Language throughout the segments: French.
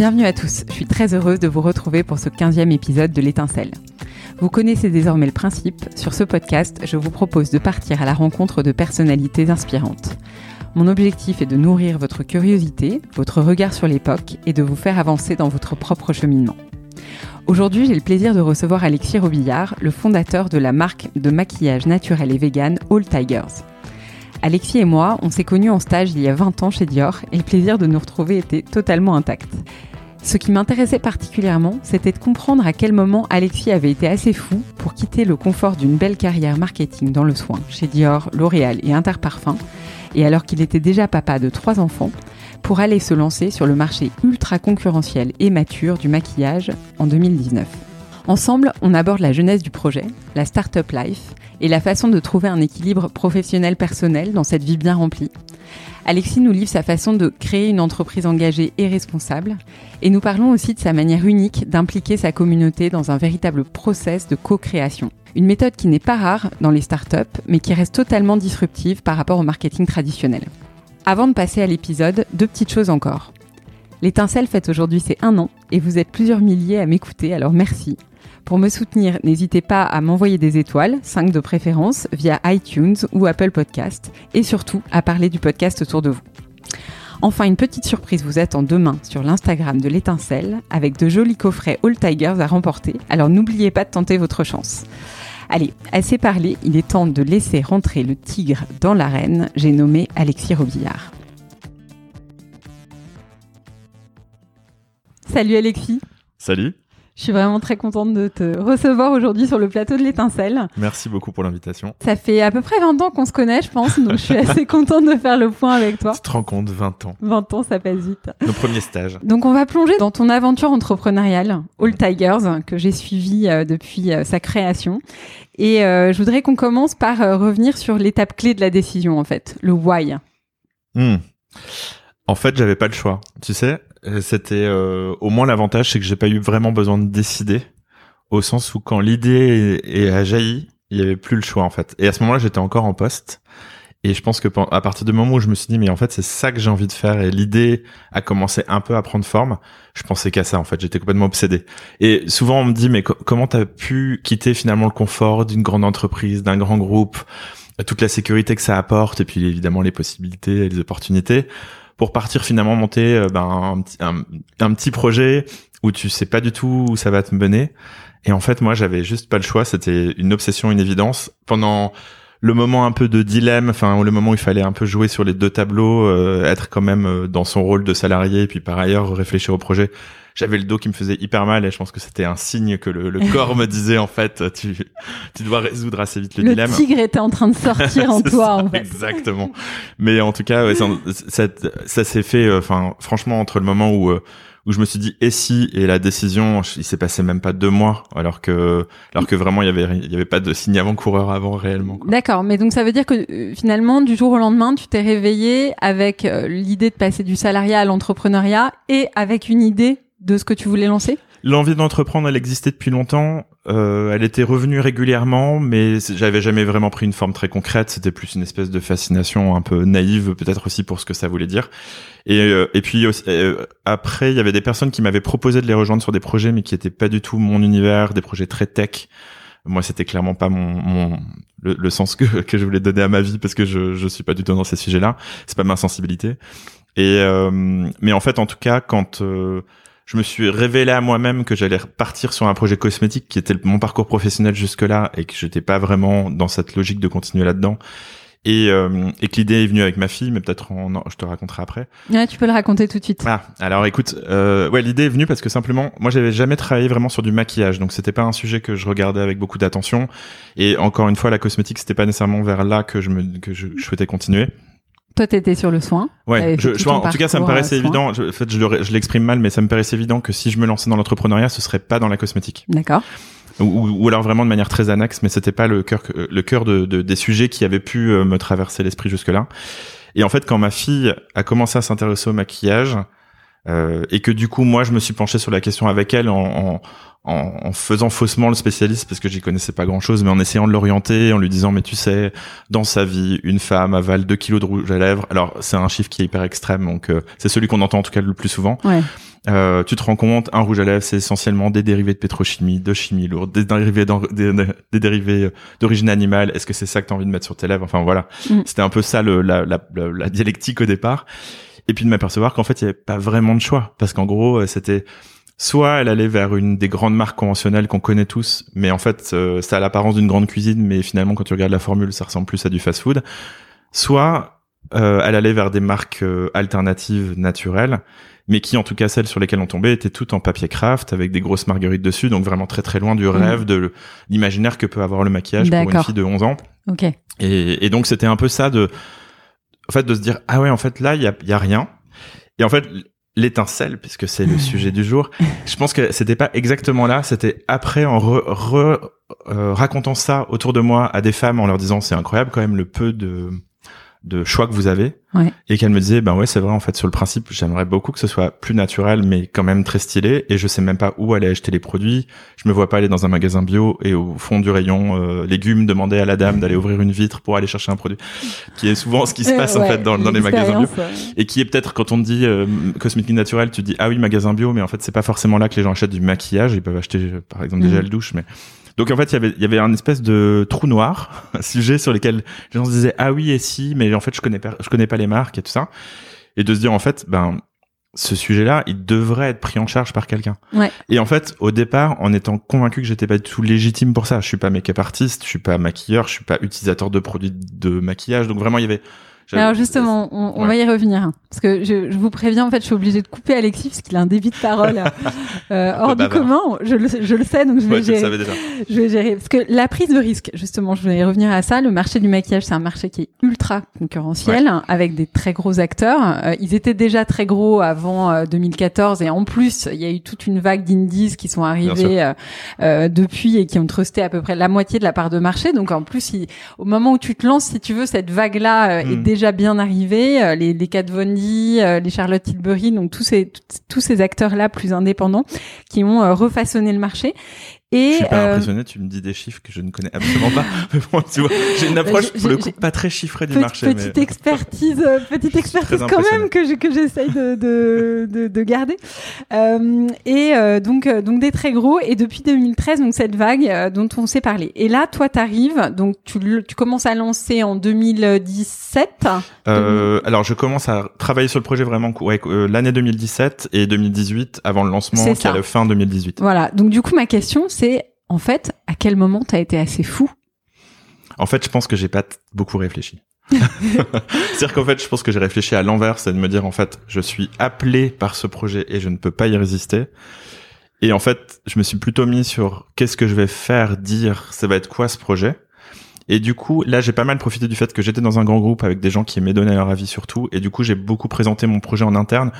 Bienvenue à tous, je suis très heureuse de vous retrouver pour ce 15e épisode de l'étincelle. Vous connaissez désormais le principe, sur ce podcast, je vous propose de partir à la rencontre de personnalités inspirantes. Mon objectif est de nourrir votre curiosité, votre regard sur l'époque et de vous faire avancer dans votre propre cheminement. Aujourd'hui, j'ai le plaisir de recevoir Alexis Robillard, le fondateur de la marque de maquillage naturel et vegan All Tigers. Alexis et moi, on s'est connus en stage il y a 20 ans chez Dior et le plaisir de nous retrouver était totalement intact. Ce qui m'intéressait particulièrement, c'était de comprendre à quel moment Alexis avait été assez fou pour quitter le confort d'une belle carrière marketing dans le soin chez Dior, L'Oréal et Interparfum, et alors qu'il était déjà papa de trois enfants, pour aller se lancer sur le marché ultra concurrentiel et mature du maquillage en 2019. Ensemble, on aborde la jeunesse du projet, la startup life et la façon de trouver un équilibre professionnel-personnel dans cette vie bien remplie. Alexis nous livre sa façon de créer une entreprise engagée et responsable, et nous parlons aussi de sa manière unique d'impliquer sa communauté dans un véritable process de co-création. Une méthode qui n'est pas rare dans les startups, mais qui reste totalement disruptive par rapport au marketing traditionnel. Avant de passer à l'épisode, deux petites choses encore. L'étincelle fête aujourd'hui ses un an, et vous êtes plusieurs milliers à m'écouter, alors merci. Pour me soutenir, n'hésitez pas à m'envoyer des étoiles, 5 de préférence, via iTunes ou Apple Podcast, et surtout à parler du podcast autour de vous. Enfin, une petite surprise vous attend demain sur l'Instagram de l'étincelle avec de jolis coffrets All Tigers à remporter, alors n'oubliez pas de tenter votre chance. Allez, assez parlé, il est temps de laisser rentrer le tigre dans l'arène. J'ai nommé Alexis Robillard. Salut Alexis. Salut. Je suis vraiment très contente de te recevoir aujourd'hui sur le plateau de l'étincelle. Merci beaucoup pour l'invitation. Ça fait à peu près 20 ans qu'on se connaît, je pense, donc je suis assez contente de faire le point avec toi. Tu te rends compte, 20 ans. 20 ans, ça passe vite. Nos premiers stages. Donc on va plonger dans ton aventure entrepreneuriale, All Tigers, que j'ai suivi euh, depuis euh, sa création. Et euh, je voudrais qu'on commence par revenir sur l'étape clé de la décision, en fait, le why. Hmm. En fait, j'avais pas le choix. Tu sais, euh, c'était euh, au moins l'avantage, c'est que j'ai pas eu vraiment besoin de décider, au sens où quand l'idée a jailli, il y avait plus le choix en fait. Et à ce moment-là, j'étais encore en poste. Et je pense que à partir du moment où je me suis dit, mais en fait, c'est ça que j'ai envie de faire, et l'idée a commencé un peu à prendre forme, je pensais qu'à ça, en fait. J'étais complètement obsédé. Et souvent, on me dit, mais comment t'as pu quitter finalement le confort d'une grande entreprise, d'un grand groupe, toute la sécurité que ça apporte, et puis évidemment les possibilités et les opportunités, pour partir finalement monter euh, ben, un, petit projet où tu sais pas du tout où ça va te mener. Et en fait, moi, j'avais juste pas le choix. C'était une obsession, une évidence. Pendant le moment un peu de dilemme, enfin le moment où il fallait un peu jouer sur les deux tableaux, euh, être quand même euh, dans son rôle de salarié, et puis par ailleurs réfléchir au projet j'avais le dos qui me faisait hyper mal et je pense que c'était un signe que le, le corps me disait en fait tu tu dois résoudre assez vite le, le dilemme. Le tigre était en train de sortir en toi en fait. Exactement. Mais en tout cas ouais, ça, ça, ça s'est fait euh, enfin franchement entre le moment où euh, où je me suis dit et si et la décision il s'est passé même pas deux mois alors que alors que vraiment il y avait il y avait pas de signe avant coureur avant réellement d'accord mais donc ça veut dire que euh, finalement du jour au lendemain tu t'es réveillé avec l'idée de passer du salariat à l'entrepreneuriat et avec une idée de ce que tu voulais lancer? L'envie d'entreprendre, elle existait depuis longtemps. Euh, elle était revenue régulièrement, mais j'avais jamais vraiment pris une forme très concrète. C'était plus une espèce de fascination un peu naïve, peut-être aussi pour ce que ça voulait dire. Et, euh, et puis euh, après, il y avait des personnes qui m'avaient proposé de les rejoindre sur des projets, mais qui étaient pas du tout mon univers, des projets très tech. Moi, c'était clairement pas mon, mon le, sens que, que je voulais donner à ma vie parce que je je suis pas du tout dans ces sujets-là. C'est pas ma sensibilité. Et euh, mais en fait, en tout cas, quand je me suis révélé à moi-même que j'allais partir sur un projet cosmétique qui était mon parcours professionnel jusque-là et que j'étais pas vraiment dans cette logique de continuer là-dedans. Et, euh, et que l'idée est venue avec ma fille, mais peut-être je te raconterai après. Ouais, tu peux le raconter tout de suite. Ah, alors écoute, euh, ouais, l'idée est venue parce que simplement, moi, j'avais jamais travaillé vraiment sur du maquillage, donc c'était pas un sujet que je regardais avec beaucoup d'attention. Et encore une fois, la cosmétique, c'était pas nécessairement vers là que je me que je souhaitais continuer. Toi, t'étais sur le soin. Ouais. Je, je, en tout cas, ça me paraissait évident. Je, en fait, je l'exprime mal, mais ça me paraissait évident que si je me lançais dans l'entrepreneuriat, ce serait pas dans la cosmétique. D'accord. Ou, ou, alors vraiment de manière très annexe, mais c'était pas le cœur, le cœur de, de, des sujets qui avaient pu euh, me traverser l'esprit jusque-là. Et en fait, quand ma fille a commencé à s'intéresser au maquillage, euh, et que du coup, moi, je me suis penché sur la question avec elle en, en en, faisant faussement le spécialiste parce que j'y connaissais pas grand chose, mais en essayant de l'orienter, en lui disant mais tu sais, dans sa vie, une femme avale 2 kilos de rouge à lèvres. Alors c'est un chiffre qui est hyper extrême, donc euh, c'est celui qu'on entend en tout cas le plus souvent. Ouais. Euh, tu te rends compte, un rouge à lèvres, c'est essentiellement des dérivés de pétrochimie, de chimie lourde, des dérivés, des, des, dérivés euh, d'origine animale. Est-ce que c'est ça que tu as envie de mettre sur tes lèvres? Enfin voilà, mm. c'était un peu ça le, la, la, la, dialectique au départ. Et puis de m'apercevoir qu'en fait, il n'y avait pas vraiment de choix. Parce qu'en gros, euh, c'était soit elle allait vers une des grandes marques conventionnelles qu'on connaît tous, mais en fait, euh, ça a l'apparence d'une grande cuisine, mais finalement, quand tu regardes la formule, ça ressemble plus à du fast-food. Soit euh, elle allait vers des marques alternatives naturelles, mais qui en tout cas celles sur lesquelles on tombait étaient toutes en papier craft avec des grosses marguerites dessus, donc vraiment très très loin du mm. rêve de l'imaginaire que peut avoir le maquillage pour une fille de 11 ans. Ok. Et, et donc c'était un peu ça de, en fait, de se dire ah ouais en fait là il y a, y a rien. Et en fait l'étincelle, puisque c'est le sujet du jour, je pense que c'était pas exactement là, c'était après en re, euh, racontant ça autour de moi à des femmes en leur disant c'est incroyable quand même le peu de de choix que vous avez. Ouais. et qu'elle me disait ben ouais c'est vrai en fait sur le principe j'aimerais beaucoup que ce soit plus naturel mais quand même très stylé. Et je sais même pas où aller acheter les produits. Je me vois pas aller dans un magasin bio et au fond du rayon euh, légumes demander à la dame d'aller ouvrir une vitre pour aller chercher un produit. Qui est souvent ce qui se passe en fait dans, dans les magasins bio. et qui est peut-être quand on te dit euh, cosmétique naturelle tu dis ah oui magasin bio mais en fait c'est pas forcément là que les gens achètent du maquillage. Ils peuvent acheter par exemple des mm. gels douche mais donc en fait, il y avait il y avait un espèce de trou noir, un sujet sur lequel les gens se disaient ah oui et si, mais en fait je connais pas je connais pas les marques et tout ça, et de se dire en fait ben ce sujet-là, il devrait être pris en charge par quelqu'un. Ouais. Et en fait, au départ, en étant convaincu que j'étais pas du tout légitime pour ça, je suis pas make-up artiste, je suis pas maquilleur, je suis pas utilisateur de produits de maquillage, donc vraiment il y avait alors justement, on, va y revenir. Hein. Parce que je, je, vous préviens, en fait, je suis obligée de couper Alexis parce qu'il a un débit de parole euh, hors du commun. Je le, je le sais, donc je vais gérer. Je vais gérer. Parce que la prise de risque, justement, je voulais y revenir à ça. Le marché du maquillage, c'est un marché qui est ultra concurrentiel, avec des très gros acteurs. Euh, ils étaient déjà très gros avant 2014 euh, et en plus, il y a eu toute une vague d'indies qui sont arrivés euh, euh, depuis et qui ont trusté à peu près la moitié de la part de marché. Donc en plus, au moment où tu te lances, si tu veux, cette vague-là est hmm. déjà bien arrivé, euh, les, les Kat euh, les Charlotte Tilbury, donc tous ces tous ces acteurs là plus indépendants qui ont euh, refaçonné le marché. Et je suis pas euh, impressionné, tu me dis des chiffres que je ne connais absolument pas. tu vois, j'ai une approche pour le coup pas très chiffrée du marché. Petite expertise, euh, petite expertise quand même que j'essaye de, de, de, de, garder. Euh, et euh, donc donc des très gros et depuis 2013 donc cette vague dont on s'est parlé. Et là toi t'arrives donc tu tu commences à lancer en 2017. alors je commence à travailler sur le projet vraiment ouais, l'année 2017 et 2018 avant le lancement qui est le fin 2018. Voilà donc du coup ma question c'est en fait à quel moment t'as été assez fou? En fait, je pense que j'ai pas beaucoup réfléchi. C'est-à-dire qu'en fait, je pense que j'ai réfléchi à l'envers, c'est de me dire en fait, je suis appelé par ce projet et je ne peux pas y résister. Et en fait, je me suis plutôt mis sur qu'est-ce que je vais faire, dire, ça va être quoi ce projet? Et du coup, là, j'ai pas mal profité du fait que j'étais dans un grand groupe avec des gens qui aimaient donner leur avis sur tout. Et du coup, j'ai beaucoup présenté mon projet en interne.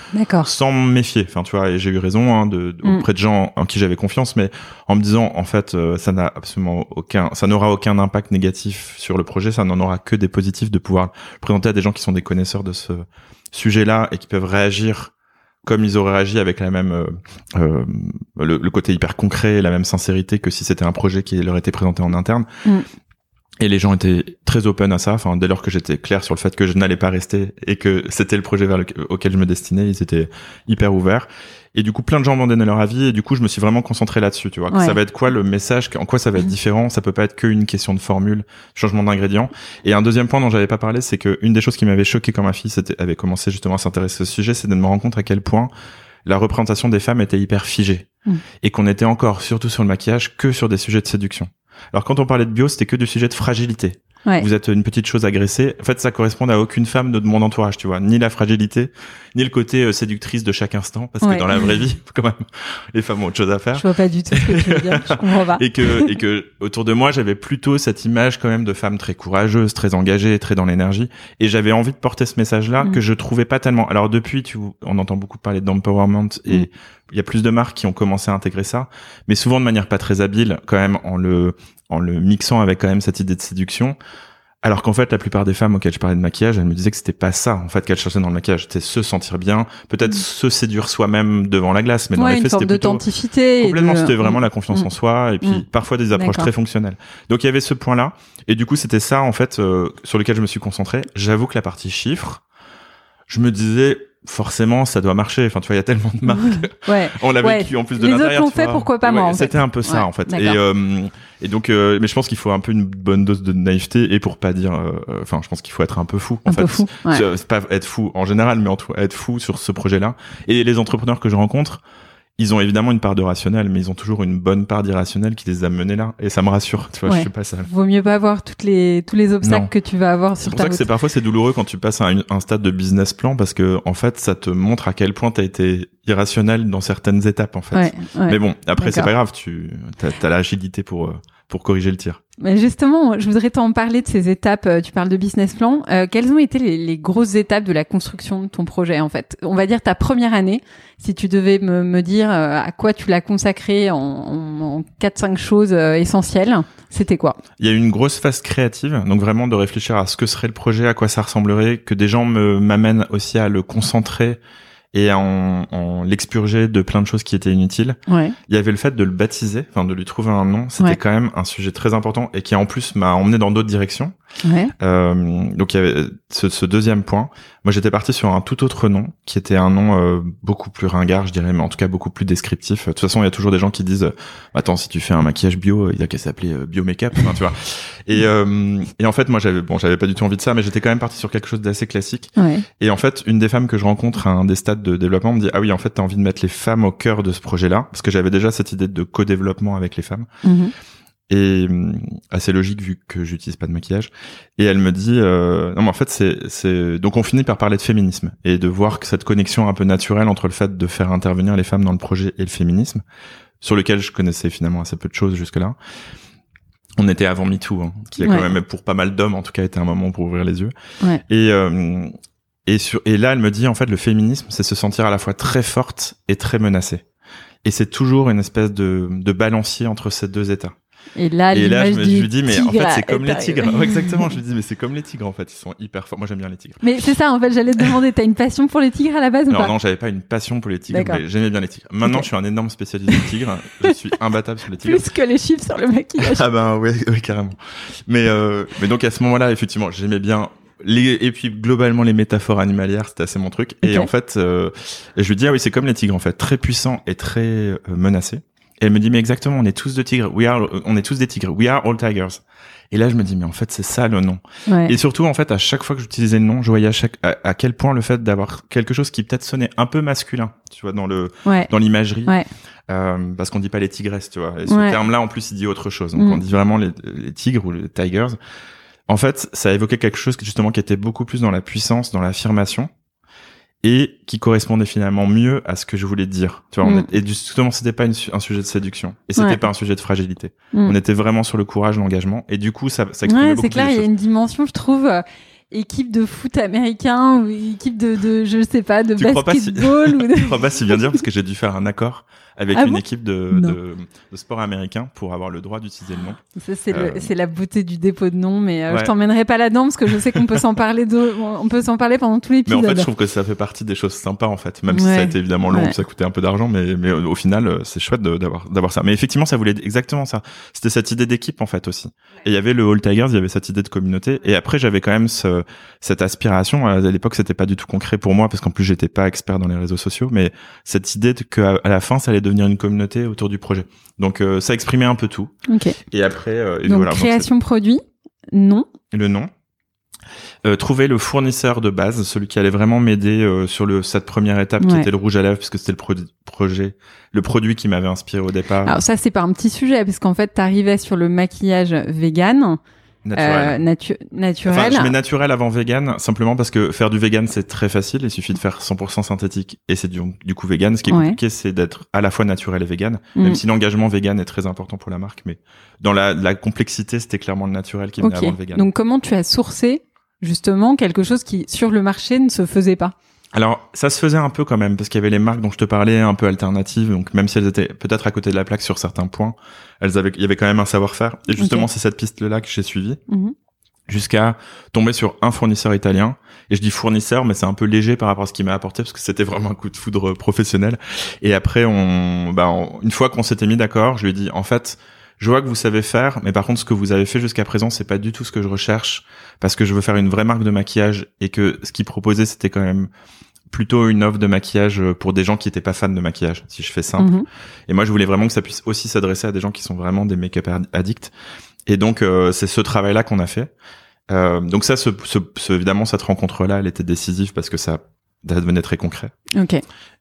Sans me méfier. Enfin, tu vois, et j'ai eu raison, hein, de, mm. auprès de gens en qui j'avais confiance, mais en me disant, en fait, euh, ça n'a absolument aucun, ça n'aura aucun impact négatif sur le projet. Ça n'en aura que des positifs de pouvoir présenter à des gens qui sont des connaisseurs de ce sujet-là et qui peuvent réagir comme ils auraient réagi avec la même euh, euh le, côté hyper concret, la même sincérité que si c'était un projet qui leur était présenté en interne. Mm. Et les gens étaient très open à ça. Enfin, dès lors que j'étais clair sur le fait que je n'allais pas rester et que c'était le projet vers auquel je me destinais, ils étaient hyper ouverts. Et du coup, plein de gens m'ont donné leur avis. Et du coup, je me suis vraiment concentré là-dessus. Tu vois, ça va être quoi le message? En quoi ça va être mhm. différent? Ça peut pas être qu'une question de formule, changement d'ingrédients. Et un deuxième point dont j'avais pas parlé, c'est que une des choses qui m'avait choqué quand ma fille avait commencé justement à s'intéresser à ce sujet, c'est de me rendre compte à quel point la représentation des femmes était hyper figée mhm. et qu'on était encore, surtout sur le maquillage, que sur des sujets de séduction. Alors quand on parlait de bio, c'était que du sujet de fragilité. Vous êtes une petite chose agressée. En fait, ça correspond à aucune femme de mon entourage, tu vois. Ni la fragilité, ni le côté euh, séductrice de chaque instant, parce que dans la vraie vie, quand même, les femmes ont autre chose à faire. Je vois pas du tout ce que tu veux dire. Je comprends pas. et que, et que autour de moi, j'avais plutôt cette image quand même de femmes très courageuses, très engagées, très dans l'énergie. Et j'avais envie de porter ce message-là mm. que je trouvais pas tellement. Alors depuis, tu, on entend beaucoup parler d'empowerment et mm. Il y a plus de marques qui ont commencé à intégrer ça, mais souvent de manière pas très habile, quand même en le en le mixant avec quand même cette idée de séduction. Alors qu'en fait, la plupart des femmes auxquelles je parlais de maquillage, elles me disaient que c'était pas ça, en fait, qu'elles cherchaient dans le maquillage. C'était se sentir bien, peut-être mm. se séduire soi-même devant la glace, mais dans les faits, c'était plutôt... Complètement, c'était vraiment la confiance mm. en soi, et puis mm. parfois des approches très fonctionnelles. Donc il y avait ce point-là, et du coup, c'était ça, en fait, euh, sur lequel je me suis concentré. J'avoue que la partie chiffres, je me disais, forcément ça doit marcher. Enfin, tu vois, il y a tellement de marques. ouais. On l'a Ouais. vécu en plus de Les autres l'intérieur. l'ont fait, vois. pourquoi pas moi. C'était un peu ça en fait. Et, euh, et donc, euh, mais je pense qu'il faut un peu une bonne dose de naïveté et pour pas dire, euh, enfin, je pense qu'il faut être un peu fou. En Un fait, peu fou. Ouais. C'est- C'est pas être fou en général, mais en tout être fou sur ce projet-là. Et les entrepreneurs que je rencontre, ils ont évidemment une part de rationnel, mais ils ont toujours une bonne part d'irrationnel qui les a menés là. Et ça me rassure. Tu vois, Ouais. je suis pas seul. Vaut mieux pas avoir toutes les tous les obstacles Non. que tu vas avoir C'est sur pour ta ça que route. c'est parfois c'est douloureux quand tu passes à un, un stade de business plan parce que en fait ça te montre à quel point t'as été irrationnel dans certaines étapes en fait. Ouais, ouais. Mais bon, après c'est pas grave, tu as, l'agilité pour euh, pour corriger le tir. Mais justement, je voudrais t'en parler de ces étapes. euh, Tu parles de business plan. Euh, quelles ont été les, les grosses étapes de la construction de ton projet en fait? On va dire ta première année. Si tu devais me, me dire euh, à quoi tu l'as consacré en, en, en 4-5 choses essentielles, c'était quoi? Il y a eu une grosse phase créative, donc vraiment de réfléchir à ce que serait le projet, à quoi ça ressemblerait, que des gens me m'amènent aussi à le concentrer et en, en l'expurger de plein de choses qui étaient inutiles. Ouais. Il y avait le fait de le baptiser, enfin de lui trouver un nom, c'était Ouais. quand même un sujet très important et qui en plus m'a emmené dans d'autres directions. Ouais. Euh, donc il y avait ce, ce deuxième point. Moi j'étais parti sur un tout autre nom qui était un nom euh, beaucoup plus ringard, je dirais, mais en tout cas beaucoup plus descriptif. De toute façon, il y a toujours des gens qui disent euh, "Attends, si tu fais un maquillage bio, il y a qu'à s'appeler euh, bio make-up", enfin, tu vois. Et, euh, et en fait, moi j'avais bon, j'avais pas du tout envie de ça, mais j'étais quand même parti sur quelque chose d'assez classique. Ouais. Et en fait, une des femmes que je rencontre à un des stades de développement me dit "Ah oui, en fait, t'as envie de mettre les femmes au cœur de ce projet-là", parce que j'avais déjà cette idée de co-développement avec les femmes Mhm. Et hum, assez logique vu que j'utilise pas de maquillage. Et elle me dit euh, non mais en fait c'est c'est donc on finit par parler de féminisme et de voir que cette connexion un peu naturelle entre le fait de faire intervenir les femmes dans le projet et le féminisme sur lequel je connaissais finalement assez peu de choses jusque là on était avant MeToo hein, qui a Ouais. quand même pour pas mal d'hommes en tout cas été un moment pour ouvrir les yeux. Ouais. et euh, et sur et là elle me dit en fait le féminisme c'est se sentir à la fois très forte et très menacée. Et c'est toujours une espèce de, de balancier entre ces deux états Et là, et là, je me, je lui dis, mais en fait, c'est comme les tigres. Ouais, exactement. Je lui dis, mais c'est comme les tigres, en fait. Ils sont hyper forts. Moi, j'aime bien les tigres. Mais c'est ça, en fait, j'allais te demander, t'as une passion pour les tigres à la base ou Non, pas non, j'avais pas une passion pour les tigres, mais j'aimais bien les tigres. Maintenant, je suis un énorme spécialiste des tigres. je suis imbattable sur les tigres. Plus que les chiffres sur le maquillage. Ah ben, ouais, ouais, carrément. Mais, euh, mais donc, à ce moment-là, effectivement, j'aimais bien les, et puis, globalement, les métaphores animalières, c'était assez mon truc. Et en fait, euh, je lui dis, ah oui, c'est comme les tigres, en fait. Très puissants et très euh, menacés. Et elle me dit, mais exactement, on est tous de tigres. We are, on est tous des tigres. We are all tigers. Et là, je me dis, mais en fait, c'est ça le nom. Ouais. Et surtout, en fait, à chaque fois que j'utilisais le nom, je voyais à, chaque, à, à quel point le fait d'avoir quelque chose qui peut-être sonnait un peu masculin, tu vois, dans le Ouais. dans l'imagerie, Ouais. euh, parce qu'on dit pas les tigresses, tu vois. Et ce terme-là, en plus, il dit autre chose. Donc, Mm. on dit vraiment les, les tigres ou les tigers. En fait, ça évoquait quelque chose qui, justement qui était beaucoup plus dans la puissance, dans l'affirmation, et qui correspondait finalement mieux à ce que je voulais dire. Tu vois, on Mm. est- et justement, c'était pas une un sujet de séduction, et c'était Ouais. pas un sujet de fragilité. Mm. On était vraiment sur le courage, l'engagement, et du coup, ça, ça exprimait Ouais, beaucoup c'est clair, il y a une dimension, je trouve, euh, équipe de foot américain ou équipe de, de je sais pas, de Tu crois pas si- basketball ou de... Crois pas si bien dire parce que j'ai dû faire un accord avec Ah une bon équipe de, de, de sport américain pour avoir le droit d'utiliser le nom. Ça, c'est Euh, le- c'est la beauté du dépôt de nom, mais euh, Ouais. je t'emmènerai pas là-dedans parce que je sais qu'on peut s'en parler de, on peut s'en parler pendant tout Mais l'épisode. en fait, je trouve que ça fait partie des choses sympas en fait, même si ça a été évidemment long, Ouais. ça coûtait un peu d'argent, mais mais au au final, euh, c'est chouette de- d'avoir d'avoir ça. Mais effectivement, ça voulait exactement ça. C'était cette idée d'équipe en fait aussi. Et il y avait le All Tigers, il y avait cette idée de communauté. Et après, j'avais quand même ce, cette aspiration. À l'époque, c'était pas du tout concret pour moi parce qu'en plus, j'étais pas expert dans les réseaux sociaux, mais cette idée de que à la fin, ça allait devenir une communauté autour du projet. Donc euh, ça exprimait un peu tout. Et après, euh, et Donc voilà. Donc, c'est- création produit, non. le nom. Euh, trouver le fournisseur de base, celui qui allait vraiment m'aider euh, sur le cette première étape qui était le rouge à lèvres, puisque c'était le projet, le produit qui m'avait inspiré au départ, Alors ça, c'est pas un petit sujet parce qu'en fait, t'arrivais sur le maquillage vegan, naturel. euh, natu- naturel. Enfin, je mets naturel avant vegan, simplement parce que faire du vegan c'est très facile, il suffit de faire 100% synthétique et c'est du, du coup vegan. Ce qui est Ouais. compliqué, c'est d'être à la fois naturel et vegan, Mm. même si l'engagement vegan est très important pour la marque, mais dans la, la complexité, c'était clairement le naturel qui venait Ok. avant le vegan. Donc comment tu as sourcé justement quelque chose qui sur le marché ne se faisait pas? Alors, ça se faisait un peu quand même, parce qu'il y avait les marques dont je te parlais, un peu alternatives, donc même si elles étaient peut-être à côté de la plaque sur certains points, elles avaient, il y avait quand même un savoir-faire. Et justement, c'est cette piste-là que j'ai suivie, Mhm. jusqu'à tomber sur un fournisseur italien. Et je dis fournisseur, mais c'est un peu léger par rapport à ce qu'il m'a apporté, parce que c'était vraiment un coup de foudre professionnel. Et après, on, bah, on- une fois qu'on s'était mis d'accord, je lui ai dit, en fait, je vois que vous savez faire, mais par contre, ce que vous avez fait jusqu'à présent, c'est pas du tout ce que je recherche, parce que je veux faire une vraie marque de maquillage et que ce qu'il proposait, c'était quand même plutôt une offre de maquillage pour des gens qui étaient pas fans de maquillage, si je fais simple. Mhm. Et moi, je voulais vraiment que ça puisse aussi s'adresser à des gens qui sont vraiment des make-up addicts. Et donc, euh, c'est ce travail-là qu'on a fait. Euh, donc ça, ce, ce, ce- évidemment, cette rencontre-là, elle était décisive parce que ça, ça devenait très concret. Ok.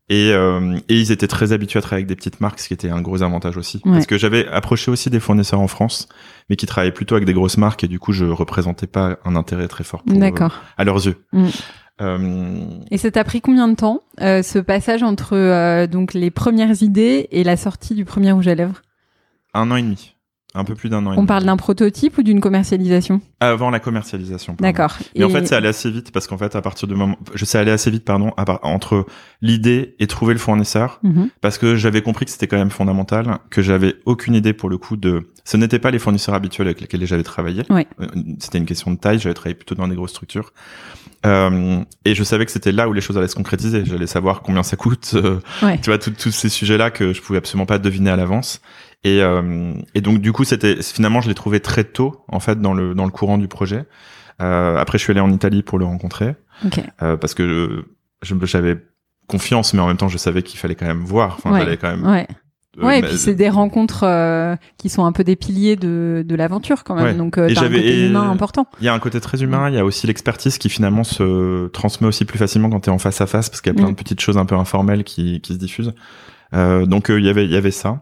Et, euh, et ils étaient très habitués à travailler avec des petites marques, ce qui était un gros avantage aussi. Ouais. Parce que j'avais approché aussi des fournisseurs en France, mais qui travaillaient plutôt avec des grosses marques, et du coup, je représentais pas un intérêt très fort pour, D'accord. euh, à leurs yeux. Mm. Euh, Et ça t'a pris combien de temps, euh, ce passage entre euh, donc les premières idées et la sortie du premier rouge à lèvres? Un an et demi. Un peu plus d'un an et On parle d'un prototype ou d'une commercialisation Avant la commercialisation. D'accord. Mais en fait, c'est allé assez vite parce qu'en fait, à partir du moment, je sais aller assez vite, pardon, part- entre l'idée et trouver le fournisseur, Mhm. parce que j'avais compris que c'était quand même fondamental, que j'avais aucune idée pour le coup de, ce n'étaient pas les fournisseurs habituels avec lesquels j'avais travaillé. Ouais. Euh, C'était une question de taille, j'avais travaillé plutôt dans des grosses structures. Euh, et je savais que c'était là où les choses allaient se concrétiser. J'allais savoir combien ça coûte, euh, Ouais. tu vois, tous ces sujets-là que je pouvais absolument pas deviner à l'avance. Et, euh, et donc du coup, c'était finalement, je l'ai trouvé très tôt en fait dans le dans le courant du projet. Euh, après, je suis allé en Italie pour le rencontrer Ok. euh, parce que je j'avais confiance, mais en même temps, je savais qu'il fallait quand même voir. Enfin, Ouais. j'allais quand même. Ouais. euh, Ouais, et puis c'est des rencontres euh, qui sont un peu des piliers de, de l'aventure quand même. Ouais. Donc euh, t'as un côté humain important. Il y a un côté très humain, il y a aussi l'expertise qui finalement se transmet aussi plus facilement quand tu es en face à face parce qu'il y a plein Mm. de petites choses un peu informelles qui, qui se diffusent. Euh, donc euh, il y avait il y avait ça.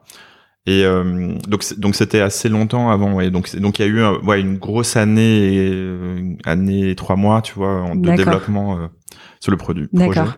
Et euh, donc donc c'était assez longtemps avant ouais. Donc donc il y a eu un- ouais une grosse année et, euh, année et trois mois, tu vois, de développement euh, sur le produit D'accord.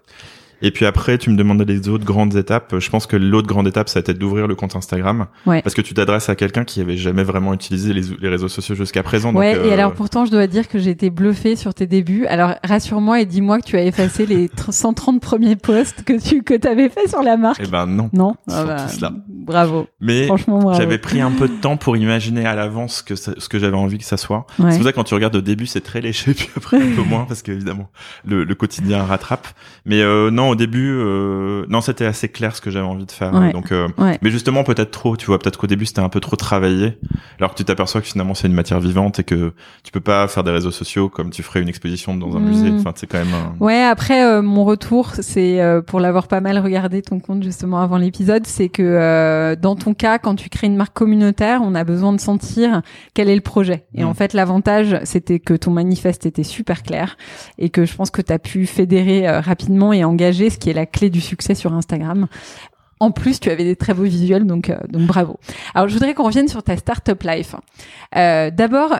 Et puis après, tu me demandais les autres grandes étapes. Je pense que l'autre grande étape, ça a été d'ouvrir le compte Instagram. Ouais. Parce que tu t'adresses à quelqu'un qui avait jamais vraiment utilisé les, les réseaux sociaux jusqu'à présent. donc, Ouais, et euh, alors pourtant, je dois dire que j'ai été bluffée sur tes débuts. Alors rassure-moi et dis-moi que tu as effacé les tr- 130 premiers posts que tu que avais fait sur la marque. Eh ben non. Non? Ah bah, là. Bravo. Mais Franchement, bravo. j'avais pris un peu de temps pour imaginer à l'avance que ça- ce que j'avais envie que ça soit. Ouais. C'est pour ça que quand tu regardes au début, c'est très léché, puis après un peu moins, parce qu'évidemment, le, le quotidien rattrape. Mais euh, non, au début, euh, non, c'était assez clair ce que j'avais envie de faire. Ouais. Donc, euh, Ouais. mais justement, peut-être trop. Tu vois, peut-être qu'au début, c'était un peu trop travaillé, alors que tu t'aperçois que finalement, c'est une matière vivante et que tu peux pas faire des réseaux sociaux comme tu ferais une exposition dans un Mm. musée. Enfin, c'est quand même. Un... Ouais, après euh, mon retour, c'est euh, pour l'avoir pas mal regardé ton compte justement avant l'épisode, c'est que euh, dans ton cas, quand tu crées une marque communautaire, on a besoin de sentir quel est le projet. Et en fait, l'avantage, c'était que ton manifeste était super clair et que je pense que tu as pu fédérer euh, rapidement et engager, ce qui est la clé du succès sur Instagram. En plus, tu avais des très beaux visuels, donc, euh, donc bravo. Alors, je voudrais qu'on revienne sur ta startup life. Euh, D'abord,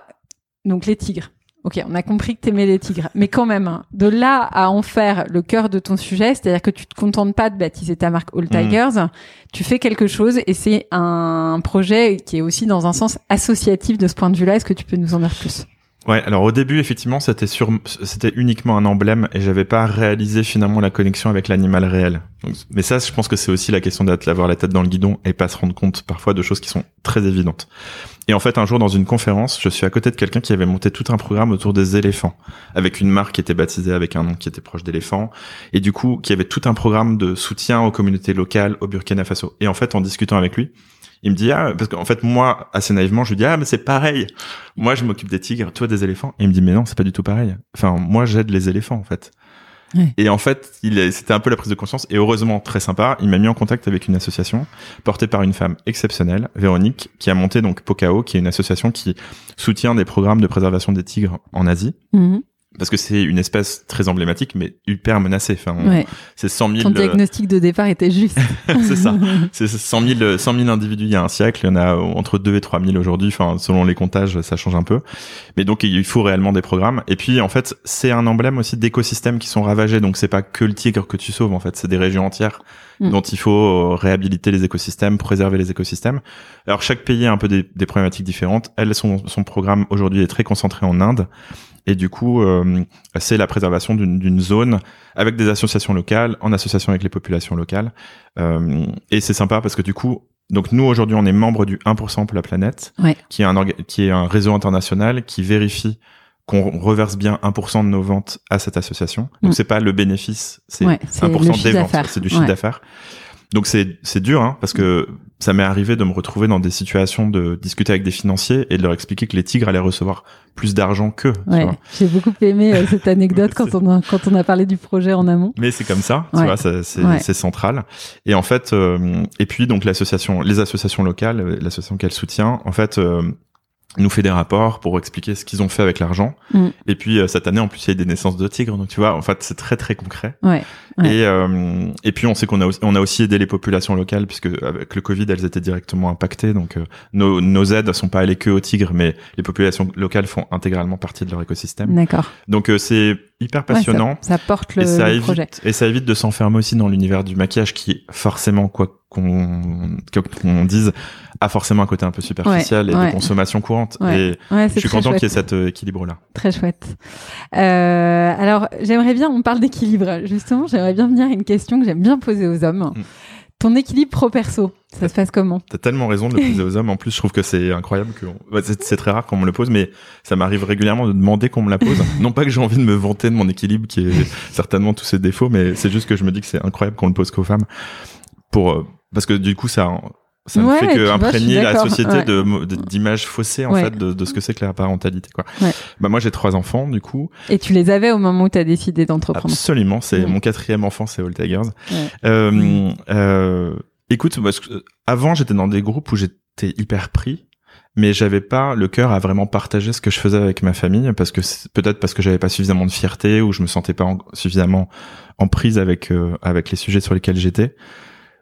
donc les tigres. Ok, on a compris que t'aimais les tigres, mais quand même, hein, de là à en faire le cœur de ton sujet, c'est-à-dire que tu te contentes pas de baptiser ta marque All Tigers, tu fais quelque chose et c'est un projet qui est aussi dans un sens associatif de ce point de vue-là. Est-ce que tu peux nous en dire plus? Ouais, alors au début, effectivement, c'était sur, c'était uniquement un emblème et j'avais pas réalisé finalement la connexion avec l'animal réel. Mais ça, je pense que c'est aussi la question d'avoir la tête dans le guidon et pas se rendre compte parfois de choses qui sont très évidentes. Et en fait, un jour, dans une conférence, je suis à côté de quelqu'un qui avait monté tout un programme autour des éléphants, avec une marque qui était baptisée avec un nom qui était proche d'éléphant, et du coup, qui avait tout un programme de soutien aux communautés locales au Burkina Faso. Et en fait, en discutant avec lui, il me dit ah parce qu'en fait moi assez naïvement je lui dis ah mais c'est pareil. Moi je m'occupe des tigres toi des éléphants. Et il me dit mais non c'est pas du tout pareil. Enfin moi j'aide les éléphants en fait. Ouais. et en fait c'était un peu la prise de conscience. Et heureusement très sympa il m'a mis en contact avec une association portée par une femme exceptionnelle Véronique qui a monté donc Pocao qui est une association qui soutient des programmes de préservation des tigres en Asie parce que c'est une espèce très emblématique mais hyper menacée enfin on- Ouais. c'est 100 000 Ton euh, diagnostic de départ était juste. c'est ça. C'est 100 000, 100 000 individus il y a un siècle. Il y en a entre 2 et 3 000 aujourd'hui. Enfin, selon les comptages, ça change un peu. Mais donc, il faut réellement des programmes. Et puis, en fait, c'est un emblème aussi d'écosystèmes qui sont ravagés. Donc, c'est pas que le tigre que tu sauves. En fait, c'est des régions entières Mm. dont il faut euh, réhabiliter les écosystèmes, préserver les écosystèmes. Alors, chaque pays a un peu des, des problématiques différentes. Elle, son, son programme aujourd'hui est très concentré en Inde. Et du coup, euh, c'est la préservation d'une zone avec des associations locales, en association avec les populations locales. Euh, et c'est sympa parce que du coup, donc nous aujourd'hui, on est membre du 1% pour la planète, Ouais. qui est un qui est un réseau international qui vérifie qu'on reverse bien 1% de nos ventes à cette association. Donc Mm. c'est pas le bénéfice, c'est Ouais, c'est 1% le chiffre des ventes, c'est du chiffre Ouais. d'affaires. Donc c'est c'est dur hein, parce que ça m'est arrivé de me retrouver dans des situations de discuter avec des financiers et de leur expliquer que les tigres allaient recevoir plus d'argent qu'eux. Ouais, j'ai beaucoup aimé euh, cette anecdote quand on a, quand on a parlé du projet en amont. Mais c'est comme ça, tu vois, c'est c'est central. Et en fait, euh, et puis donc l'association, les associations locales, euh, l'association qu'elle soutient, en fait, nous fait des rapports pour expliquer ce qu'ils ont fait avec l'argent. Mm. Et puis cette année, en plus, il y a eu des naissances de tigres, donc tu vois, en fait, c'est très très concret. Ouais. Et, euh, et puis on sait qu'on a aussi, on a aussi aidé les populations locales puisque avec le Covid elles étaient directement impactées donc euh, nos, nos aides sont pas allées que aux tigres mais les populations locales font intégralement partie de leur écosystème. D'accord. Donc euh, c'est hyper passionnant. ça, porte le, et ça évite, projet. Et ça évite de s'enfermer aussi dans l'univers du maquillage qui est forcément quoi qu'on qu'on dise a forcément un côté un peu superficiel et de consommation courante. Et je suis content qu'il y ait cet équilibre là. Très chouette. Euh, alors j'aimerais bien on parle d'équilibre justement j'aimerais bien venir à une question que j'aime bien poser aux hommes. Mm. Ton équilibre pro-perso, ça se passe comment? T'as tellement raison de le poser aux hommes. En plus, je trouve que c'est incroyable. que bah, c'est très rare qu'on me le pose, mais ça m'arrive régulièrement de demander qu'on me la pose. non pas que j'ai envie de me vanter de mon équilibre, qui est certainement tous ses défauts, mais c'est juste que je me dis que c'est incroyable qu'on le pose qu'aux femmes. Pour euh, parce que du coup, ça ça ne fait que imprégner la société de d'images faussées en fait de, de, ce que c'est que la parentalité quoi. Bah moi j'ai trois enfants du coup. Et tu les avais au moment où tu as décidé d'entreprendre. Absolument, c'est mon quatrième enfant, c'est All Tigers. Euh, euh, écoute, parce que avant j'étais dans des groupes où j'étais hyper pris mais j'avais pas le cœur à vraiment partager ce que je faisais avec ma famille parce que peut-être parce que j'avais pas suffisamment de fierté ou je me sentais pas suffisamment en prise avec euh, avec les sujets sur lesquels j'étais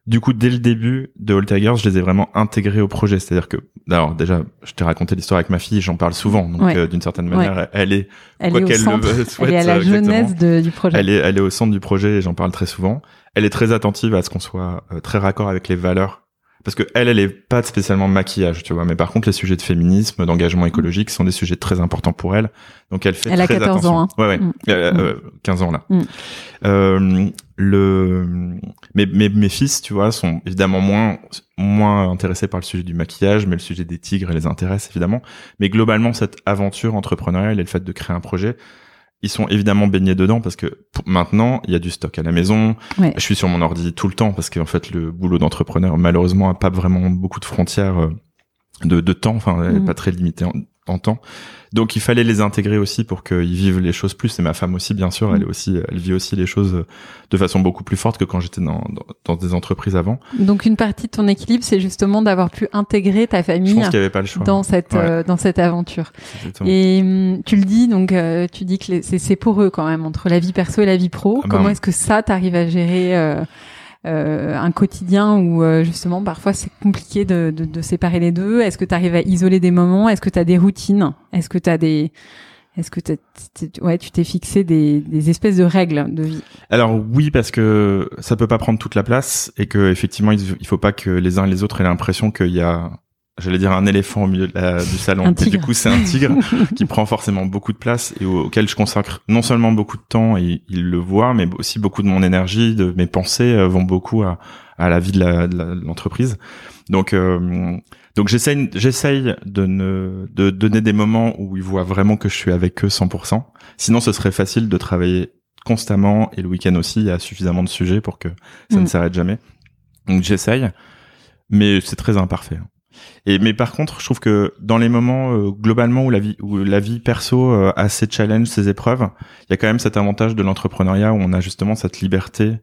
du coup, dès le début de All Tigers, je les ai vraiment intégrés au projet. C'est-à-dire que, alors déjà, je t'ai raconté l'histoire avec ma fille, j'en parle souvent. Donc, euh, d'une certaine manière, elle est, elle quoi qu'elle le souhaite, elle est à la jeunesse du projet. Elle est, elle est au centre du projet et j'en parle très souvent. Elle est très attentive à ce qu'on soit euh, très raccord avec les valeurs. Parce que elle, elle est pas spécialement maquillage, tu vois. Mais par contre, les sujets de féminisme, d'engagement écologique sont des sujets très importants pour elle. Donc, elle fait elle très a 14 attention. ans. Hein. Ouais, ouais. Mm. Euh, 15 ans là. Mm. Euh, le mes, mes, mes fils tu vois sont évidemment moins moins intéressés par le sujet du maquillage mais le sujet des tigres les intéresse évidemment mais globalement cette aventure entrepreneuriale et le fait de créer un projet ils sont évidemment baignés dedans parce que maintenant il y a du stock à la maison. Je suis sur mon ordi tout le temps parce qu'en fait le boulot d'entrepreneur malheureusement a pas vraiment beaucoup de frontières euh, de, de temps. Enfin mmh. pas très limité en, en temps donc il fallait les intégrer aussi pour qu'ils vivent les choses plus. Et ma femme aussi, bien sûr, elle est mm. aussi, elle vit aussi les choses de façon beaucoup plus forte que quand j'étais dans, dans, des entreprises avant. Donc une partie de ton équilibre, c'est justement d'avoir pu intégrer ta famille dans cette euh, dans cette aventure. Et hum, tu le dis, donc euh, tu dis que c'est pour eux quand même entre la vie perso et la vie pro. Ah Comment est-ce que ça t'arrive à gérer euh, un quotidien où euh, justement parfois c'est compliqué de, de, de, séparer les deux. Est-ce que tu arrives à isoler des moments? Est-ce que tu as des routines? Est-ce que tu as des est-ce que ouais, tu t'es fixé des, des, espèces de règles de vie? Alors oui, parce que ça peut pas prendre toute la place et que effectivement il faut pas que les uns et les autres aient l'impression qu'il y a j'allais dire un éléphant au milieu du salon. Mais du coup, c'est un tigre qui prend forcément beaucoup de place et auquel je consacre non seulement beaucoup de temps et il le voit, mais aussi beaucoup de mon énergie, de mes pensées euh, vont beaucoup à, à la vie de l'entreprise. donc, euh, donc j'essaye, j'essaye de ne, de donner des moments où ils voient vraiment que je suis avec eux 100%. Sinon, ce serait facile de travailler constamment et le week-end aussi. Il y a suffisamment de sujets pour que ça ne mm. s'arrête jamais. Donc j'essaye, mais c'est très imparfait. Et mais par contre, je trouve que dans les moments euh, globalement où la vie où la vie perso euh, a ses challenges, ses épreuves, il y a quand même cet avantage de l'entrepreneuriat où on a justement cette liberté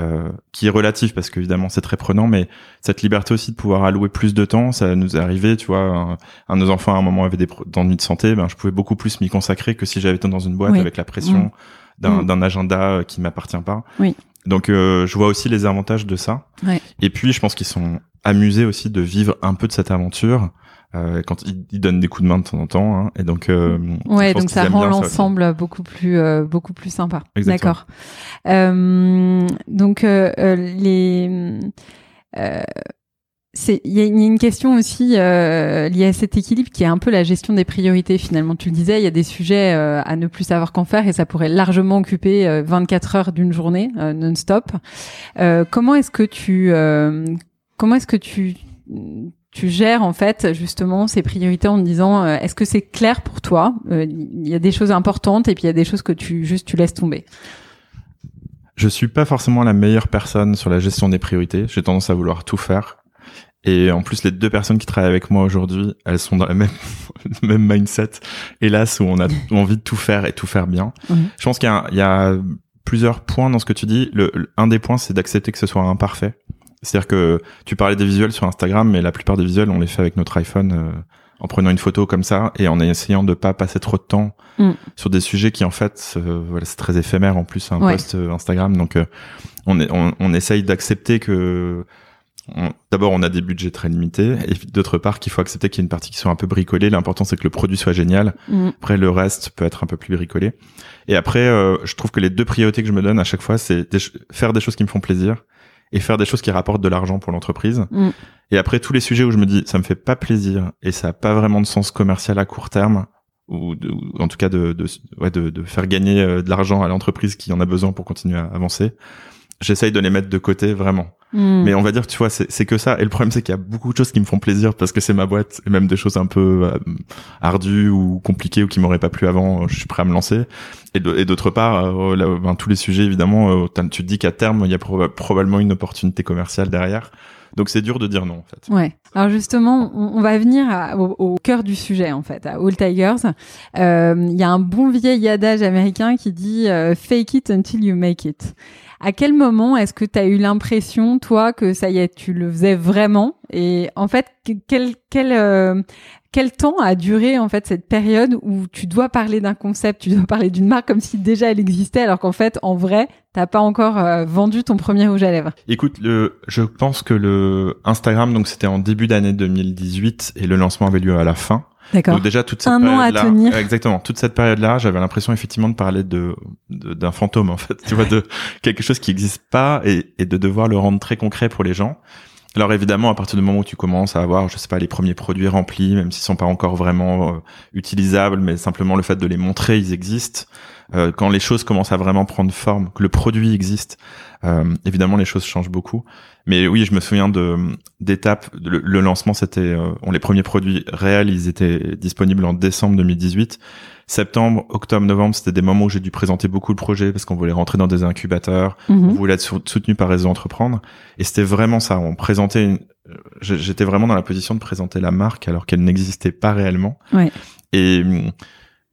euh, qui est relative parce qu'évidemment c'est très prenant, mais cette liberté aussi de pouvoir allouer plus de temps, ça nous est arrivé, tu vois, un, de nos enfants à un moment avait des ennuis de santé, ben je pouvais beaucoup plus m'y consacrer que si j'avais été dans une boîte avec la pression mmh. d'un mmh. agenda euh, qui m'appartient pas. Oui. Donc euh, je vois aussi les avantages de ça. Ouais. Et puis je pense qu'ils sont amusés aussi de vivre un peu de cette aventure. Euh, quand ils, donnent des coups de main de temps en temps, hein, et donc euh, ouais, donc ça rend l'ensemble beaucoup plus euh, beaucoup plus sympa. D'accord. Euh, donc euh, les il y, a une question aussi euh, liée à cet équilibre qui est un peu la gestion des priorités finalement. Tu le disais, il y a des sujets euh, à ne plus savoir qu'en faire et ça pourrait largement occuper 24 heures d'une journée non-stop. comment est-ce que tu comment est-ce que tu tu gères en fait justement ces priorités en disant euh, est-ce que c'est clair pour toi? Euh, Il y a des choses importantes et puis il y a des choses que tu juste tu laisses tomber. Je suis pas forcément la meilleure personne sur la gestion des priorités. J'ai tendance à vouloir tout faire. Et en plus, les deux personnes qui travaillent avec moi aujourd'hui, elles sont dans la même, même mindset, hélas, où on a envie de tout faire et tout faire bien. Je pense qu'il y, y, a plusieurs points dans ce que tu dis. Le, un des points, c'est d'accepter que ce soit imparfait. C'est-à-dire que tu parlais des visuels sur Instagram, mais la plupart des visuels, on les fait avec notre iPhone euh, en prenant une photo comme ça et en essayant de pas passer trop de temps mm. sur des sujets qui en fait, euh, voilà, c'est très éphémère en plus un post euh, Instagram. Donc on, est, on, on essaye d'accepter que D'abord, on a des budgets très limités, et d'autre part, qu'il faut accepter qu'il y a une partie qui soit un peu bricolée. L'important, c'est que le produit soit génial. Mm. Après, le reste peut être un peu plus bricolé. Et après, euh, je trouve que les deux priorités que je me donne à chaque fois, c'est faire des choses qui me font plaisir et faire des choses qui rapportent de l'argent pour l'entreprise. Mm. Et après, tous les sujets où je me dis, ça me fait pas plaisir et ça a pas vraiment de sens commercial à court terme, ou, en tout cas de, de, ouais, de, de faire gagner euh, de l'argent à l'entreprise qui en a besoin pour continuer à avancer, j'essaye de les mettre de côté vraiment. Hmm. Mais on va dire, tu vois, c'est que ça. Et le problème, c'est qu'il y a beaucoup de choses qui me font plaisir parce que c'est ma boîte, et même des choses un peu euh, ardues ou compliquées ou qui m'auraient pas plu avant, je suis prêt à me lancer. Et d'autre part, euh, ben, tous les sujets, évidemment, euh, tu te dis qu'à terme, il y a probablement une opportunité commerciale derrière. Donc c'est dur de dire non en fait. Ouais. Alors justement, on, va venir au, au, cœur du sujet en fait, à All Tigers. Il y a un bon vieil adage américain qui dit "Fake it until you make it". À quel moment est-ce que tu as eu l'impression, toi, que ça y est, tu le faisais vraiment? Et en fait, quel, quel, euh, quel temps a duré en fait cette période où tu dois parler d'un concept, tu dois parler d'une marque comme si déjà elle existait, alors qu'en fait, en vrai, t'as pas encore euh, vendu ton premier rouge à lèvres? Écoute, le, je pense que le Instagram, donc c'était en début d'année 2018 et le lancement avait lieu à la fin. D'accord. Donc déjà toute cette un an à tenir. exactement, toute cette période-là, j'avais l'impression effectivement de parler de d'un fantôme en fait, tu vois, de quelque chose qui n'existe pas et, et de devoir le rendre très concret pour les gens. Alors évidemment, à partir du moment où tu commences à avoir, je sais pas, les premiers produits remplis, même s'ils sont pas encore vraiment euh, utilisables, mais simplement le fait de les montrer, ils existent. Euh, quand les choses commencent à vraiment prendre forme, que le produit existe, euh, évidemment les choses changent beaucoup. Mais oui, je me souviens de d'étapes. Le, lancement, c'était, euh, les premiers produits réels, ils étaient disponibles en décembre 2018. Septembre, octobre, novembre, c'était des moments où j'ai dû présenter beaucoup le projet parce qu'on voulait rentrer dans des incubateurs, mhm. on voulait être soutenu par Réseau Entreprendre. Et c'était vraiment ça. On présentait, une... j'étais vraiment dans la position de présenter la marque alors qu'elle n'existait pas réellement. Ouais. Et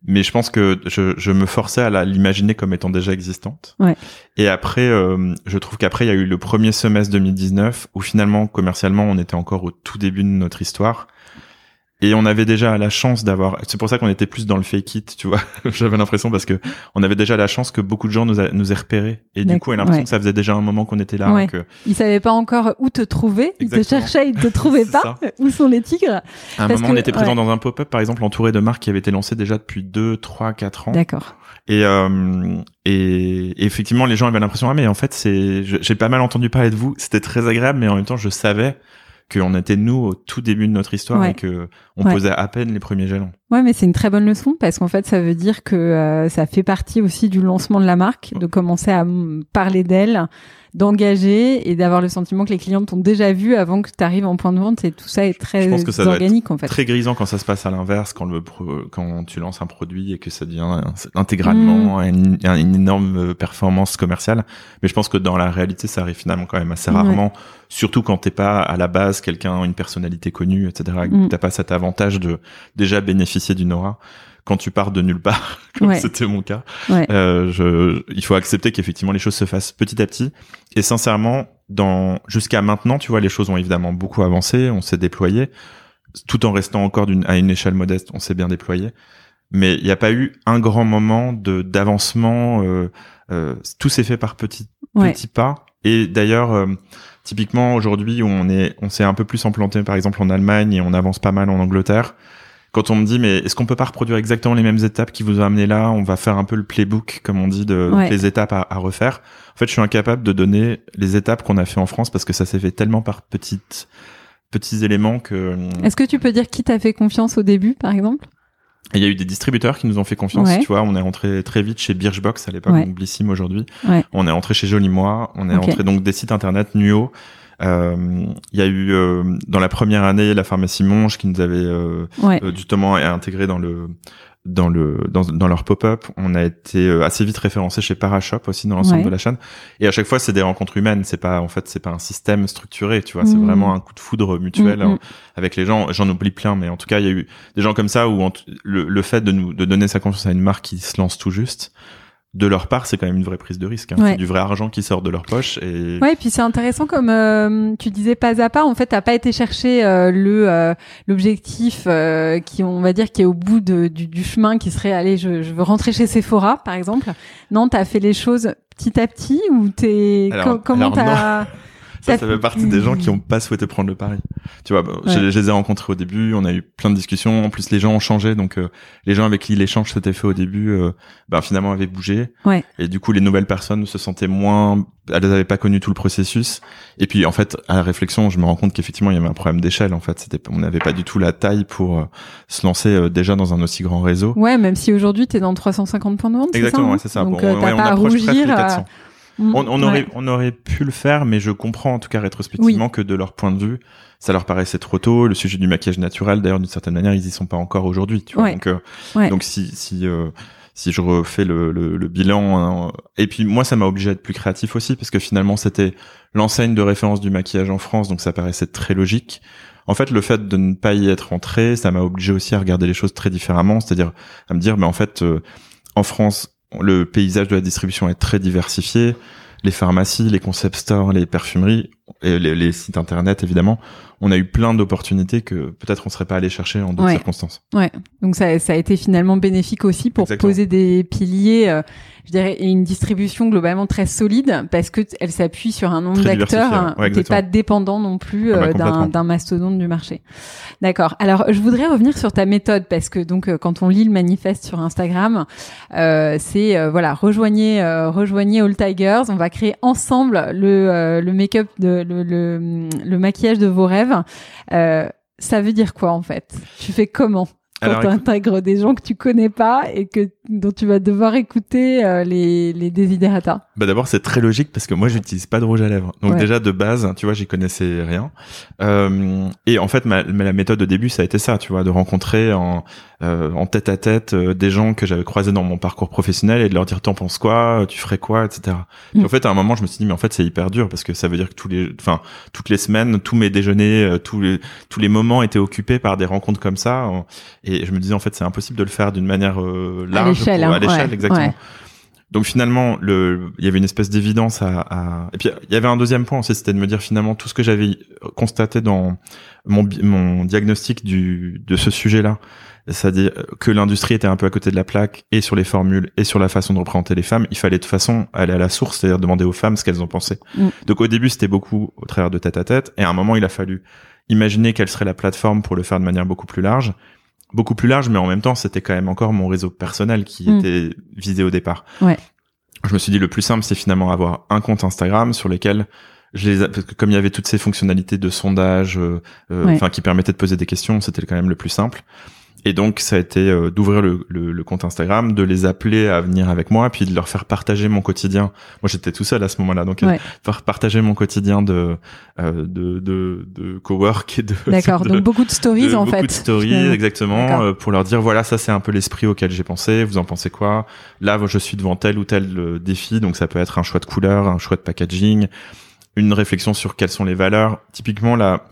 mais je pense que je, je me forçais à l'imaginer comme étant déjà existante. Ouais. Et après, euh, je trouve qu'après, il y a eu le premier semestre 2019 où finalement, commercialement, on était encore au tout début de notre histoire. Et on avait déjà la chance d'avoir. C'est pour ça qu'on était plus dans le fake it, tu vois. J'avais l'impression parce que on avait déjà la chance que beaucoup de gens nous, a, nous aient repérés. Et du coup, on a l'impression que ça faisait déjà un moment qu'on était là. Ouais. Que... Ils savaient pas encore où te trouver. Ils te cherchaient, ils te trouvaient pas. où sont les tigres? À un moment, on était présent dans un pop-up, par exemple, entouré de marques qui avaient été lancées déjà depuis 2, 3, 4 ans. D'accord. Et, euh, et, effectivement, les gens avaient l'impression, ah mais en fait, c'est, j'ai pas mal entendu parler de vous. C'était très agréable, mais en même temps, je savais qu'on était nous au tout début de notre histoire et que on posait à peine les premiers jalons. Ouais, mais c'est une très bonne leçon parce qu'en fait, ça veut dire que euh, ça fait partie aussi du lancement de la marque, de commencer à parler d'elle, d'engager et d'avoir le sentiment que les clients t'ont déjà vu avant que tu arrives en point de vente et tout ça est très Je pense que ça organique en fait. Très grisant quand ça se passe à l'inverse, quand le quand tu lances un produit et que ça devient intégralement mmh. une, énorme performance commerciale. Mais je pense que dans la réalité, ça arrive finalement quand même assez rarement, surtout quand t'es pas à la base quelqu'un, une personnalité connue, etc. Mmh. T'as pas cet avantage de déjà bénéficier d'une aura quand tu pars de nulle part, comme c'était mon cas. Euh, je, il faut accepter qu'effectivement les choses se fassent petit à petit. Et sincèrement, dans jusqu'à maintenant, tu vois, les choses ont évidemment beaucoup avancé, on s'est déployé, tout en restant encore d'une à une échelle modeste, on s'est bien déployé. Mais il n'y a pas eu un grand moment de d'avancement. Euh, euh, tout s'est fait par petits petits pas. Et d'ailleurs, typiquement aujourd'hui, on est, on s'est un peu plus implanté, par exemple en Allemagne, et on avance pas mal en Angleterre quand on me dit mais est-ce qu'on peut pas reproduire exactement les mêmes étapes qui vous ont amené là? On va faire un peu le playbook comme on dit de les étapes à, refaire. En fait, je suis incapable de donner les étapes qu'on a fait en France parce que ça s'est fait tellement par petites petits éléments que. Euh, est-ce que tu peux dire qui t'a fait confiance au début, par exemple? Il y a eu des distributeurs qui nous ont fait confiance, tu vois. On est rentré très vite chez Birchbox à l'époque, donc Blissim aujourd'hui. On est rentré chez Joli Moi. On est rentré donc des sites internet Nuo. Euh, il y a eu euh, dans la première année la pharmacie Monge qui nous avait euh, justement intégré dans le dans le dans, dans leur pop-up. On a été euh, assez vite référencé chez Parashop aussi dans l'ensemble Ouais. de la chaîne. Et à chaque fois, c'est des rencontres humaines. C'est pas en fait, c'est pas un système structuré. Tu vois, c'est Mhm. vraiment un coup de foudre mutuel Mm, hein, mm. avec les gens. J'en oublie plein, mais en tout cas, il y a eu des gens comme ça où le, le fait de nous de donner sa confiance à une marque qui se lance tout juste. De leur part, c'est quand même une vraie prise de risque. Hein. Ouais. C'est du vrai argent qui sort de leur poche. Et Ouais, et puis c'est intéressant comme euh, tu disais pas à pas. En fait, t'as pas été chercher euh, le euh, l'objectif qui, qui, on va dire, qui est au bout de, du, du chemin, qui serait, allez, je, je veux rentrer chez Sephora, par exemple. Non, t'as fait les choses petit à petit ou t'es comment t'as Ça, ça fait partie des gens qui ont pas souhaité prendre le pari. Tu vois, bah, Ouais. je, je les ai rencontrés au début, on a eu plein de discussions. En plus, les gens ont changé, donc euh, les gens avec qui l'échange s'était fait au début, euh, ben finalement avaient bougé. Ouais. Et du coup, les nouvelles personnes se sentaient moins, elles n'avaient pas connu tout le processus. Et puis, en fait, à la réflexion, je me rends compte qu'effectivement, il y avait un problème d'échelle. En fait, c'était, on n'avait pas du tout la taille pour euh, se lancer euh, déjà dans un aussi grand réseau. Ouais, même si aujourd'hui t'es dans 350 points de vente, c'est ça, Exactement, hein? ouais, c'est ça. Donc Bon, euh, ouais, t'as on pas à rougir. Les à- 400. Mm, On, on ouais. aurait, on aurait pu le faire, mais je comprends en tout cas rétrospectivement que de leur point de vue, ça leur paraissait trop tôt. Le sujet du maquillage naturel, d'ailleurs, d'une certaine manière, ils y sont pas encore aujourd'hui. Tu vois. Ouais. Donc, euh, Ouais. donc si si euh, si je refais le, le, le bilan, hein, et puis moi, ça m'a obligé à être plus créatif aussi, parce que finalement, c'était l'enseigne de référence du maquillage en France, donc ça paraissait très logique. En fait, le fait de ne pas y être entré, ça m'a obligé aussi à regarder les choses très différemment, c'est-à-dire à me dire, mais en fait, euh, en France, le paysage de la distribution est très diversifié. Les pharmacies, les concept stores, les parfumeries et les, les sites internet, évidemment, on a eu plein d'opportunités que peut-être on serait pas allé chercher en d'autres Ouais. circonstances. Donc ça, ça a été finalement bénéfique aussi pour Exactement. poser des piliers, euh, je dirais, et une distribution globalement très solide parce que elle s'appuie sur un nombre d'acteurs. hein, ouais, T'es exactement. pas dépendant non plus Ah bah, euh, d'un mastodonte du marché. D'accord. Alors je voudrais revenir sur ta méthode parce que donc euh, quand on lit le manifeste sur Instagram, euh, c'est euh, voilà rejoignez euh, rejoignez All Tigers. On va créer ensemble le euh, le make-up de le, le le maquillage de vos rêves. Euh, ça veut dire quoi en fait? Tu fais comment? Quand tu écoute- intègres des gens que tu connais pas et que dont tu vas devoir écouter euh, les les desiderata. Bah d'abord c'est très logique parce que moi j'utilise pas de rouge à lèvres. Donc Ouais. déjà de base, tu vois, j'y connaissais rien. Euh, et en fait ma, ma- la méthode au début ça a été ça, tu vois, de rencontrer en euh, en tête à tête euh, des gens que j'avais croisés dans mon parcours professionnel et de leur dire t'en penses quoi, tu ferais quoi, etc. Et Mm. en fait à un moment je me suis dit mais en fait c'est hyper dur parce que ça veut dire que tous les, enfin toutes les semaines, tous mes déjeuners, euh, tous les tous les moments étaient occupés par des rencontres comme ça. Et je me disais en fait c'est impossible de le faire d'une manière euh, large l'échelle, pour- hein, à l'échelle ouais, exactement. ouais. Donc finalement, le, il y avait une espèce d'évidence à, à- et puis il y avait un deuxième point aussi, c'était de me dire finalement tout ce que j'avais constaté dans mon, diagnostic du, de ce sujet-là, c'est-à-dire que l'industrie était un peu à côté de la plaque et sur les formules et sur la façon de représenter les femmes, il fallait de toute façon aller à la source, c'est-à-dire demander aux femmes ce qu'elles en pensaient. Mm. Donc au début, c'était beaucoup au travers de tête à tête, et à un moment, il a fallu imaginer quelle serait la plateforme pour le faire de manière beaucoup plus large beaucoup plus large, mais en même temps, c'était quand même encore mon réseau personnel qui Mm. était visé au départ. Ouais. Je me suis dit, le plus simple, c'est finalement avoir un compte Instagram sur lequel je les, a- parce que comme il y avait toutes ces fonctionnalités de sondage, euh, euh, Ouais. enfin, qui permettaient de poser des questions, c'était quand même le plus simple. Et donc, ça a été euh, d'ouvrir le, le, le compte Instagram, de les appeler à venir avec moi, puis de leur faire partager mon quotidien. Moi, j'étais tout seul à ce moment-là, donc euh, Ouais. faire partager mon quotidien de euh, de de, de cowork et de D'accord. Donc beaucoup de stories de- en beaucoup fait. de stories, finalement. exactement, euh, pour leur dire voilà, ça c'est un peu l'esprit auquel j'ai pensé. Vous en pensez quoi? Là, je suis devant tel ou tel euh, défi, donc ça peut être un choix de couleur, un choix de packaging, une réflexion sur quelles sont les valeurs. Typiquement, la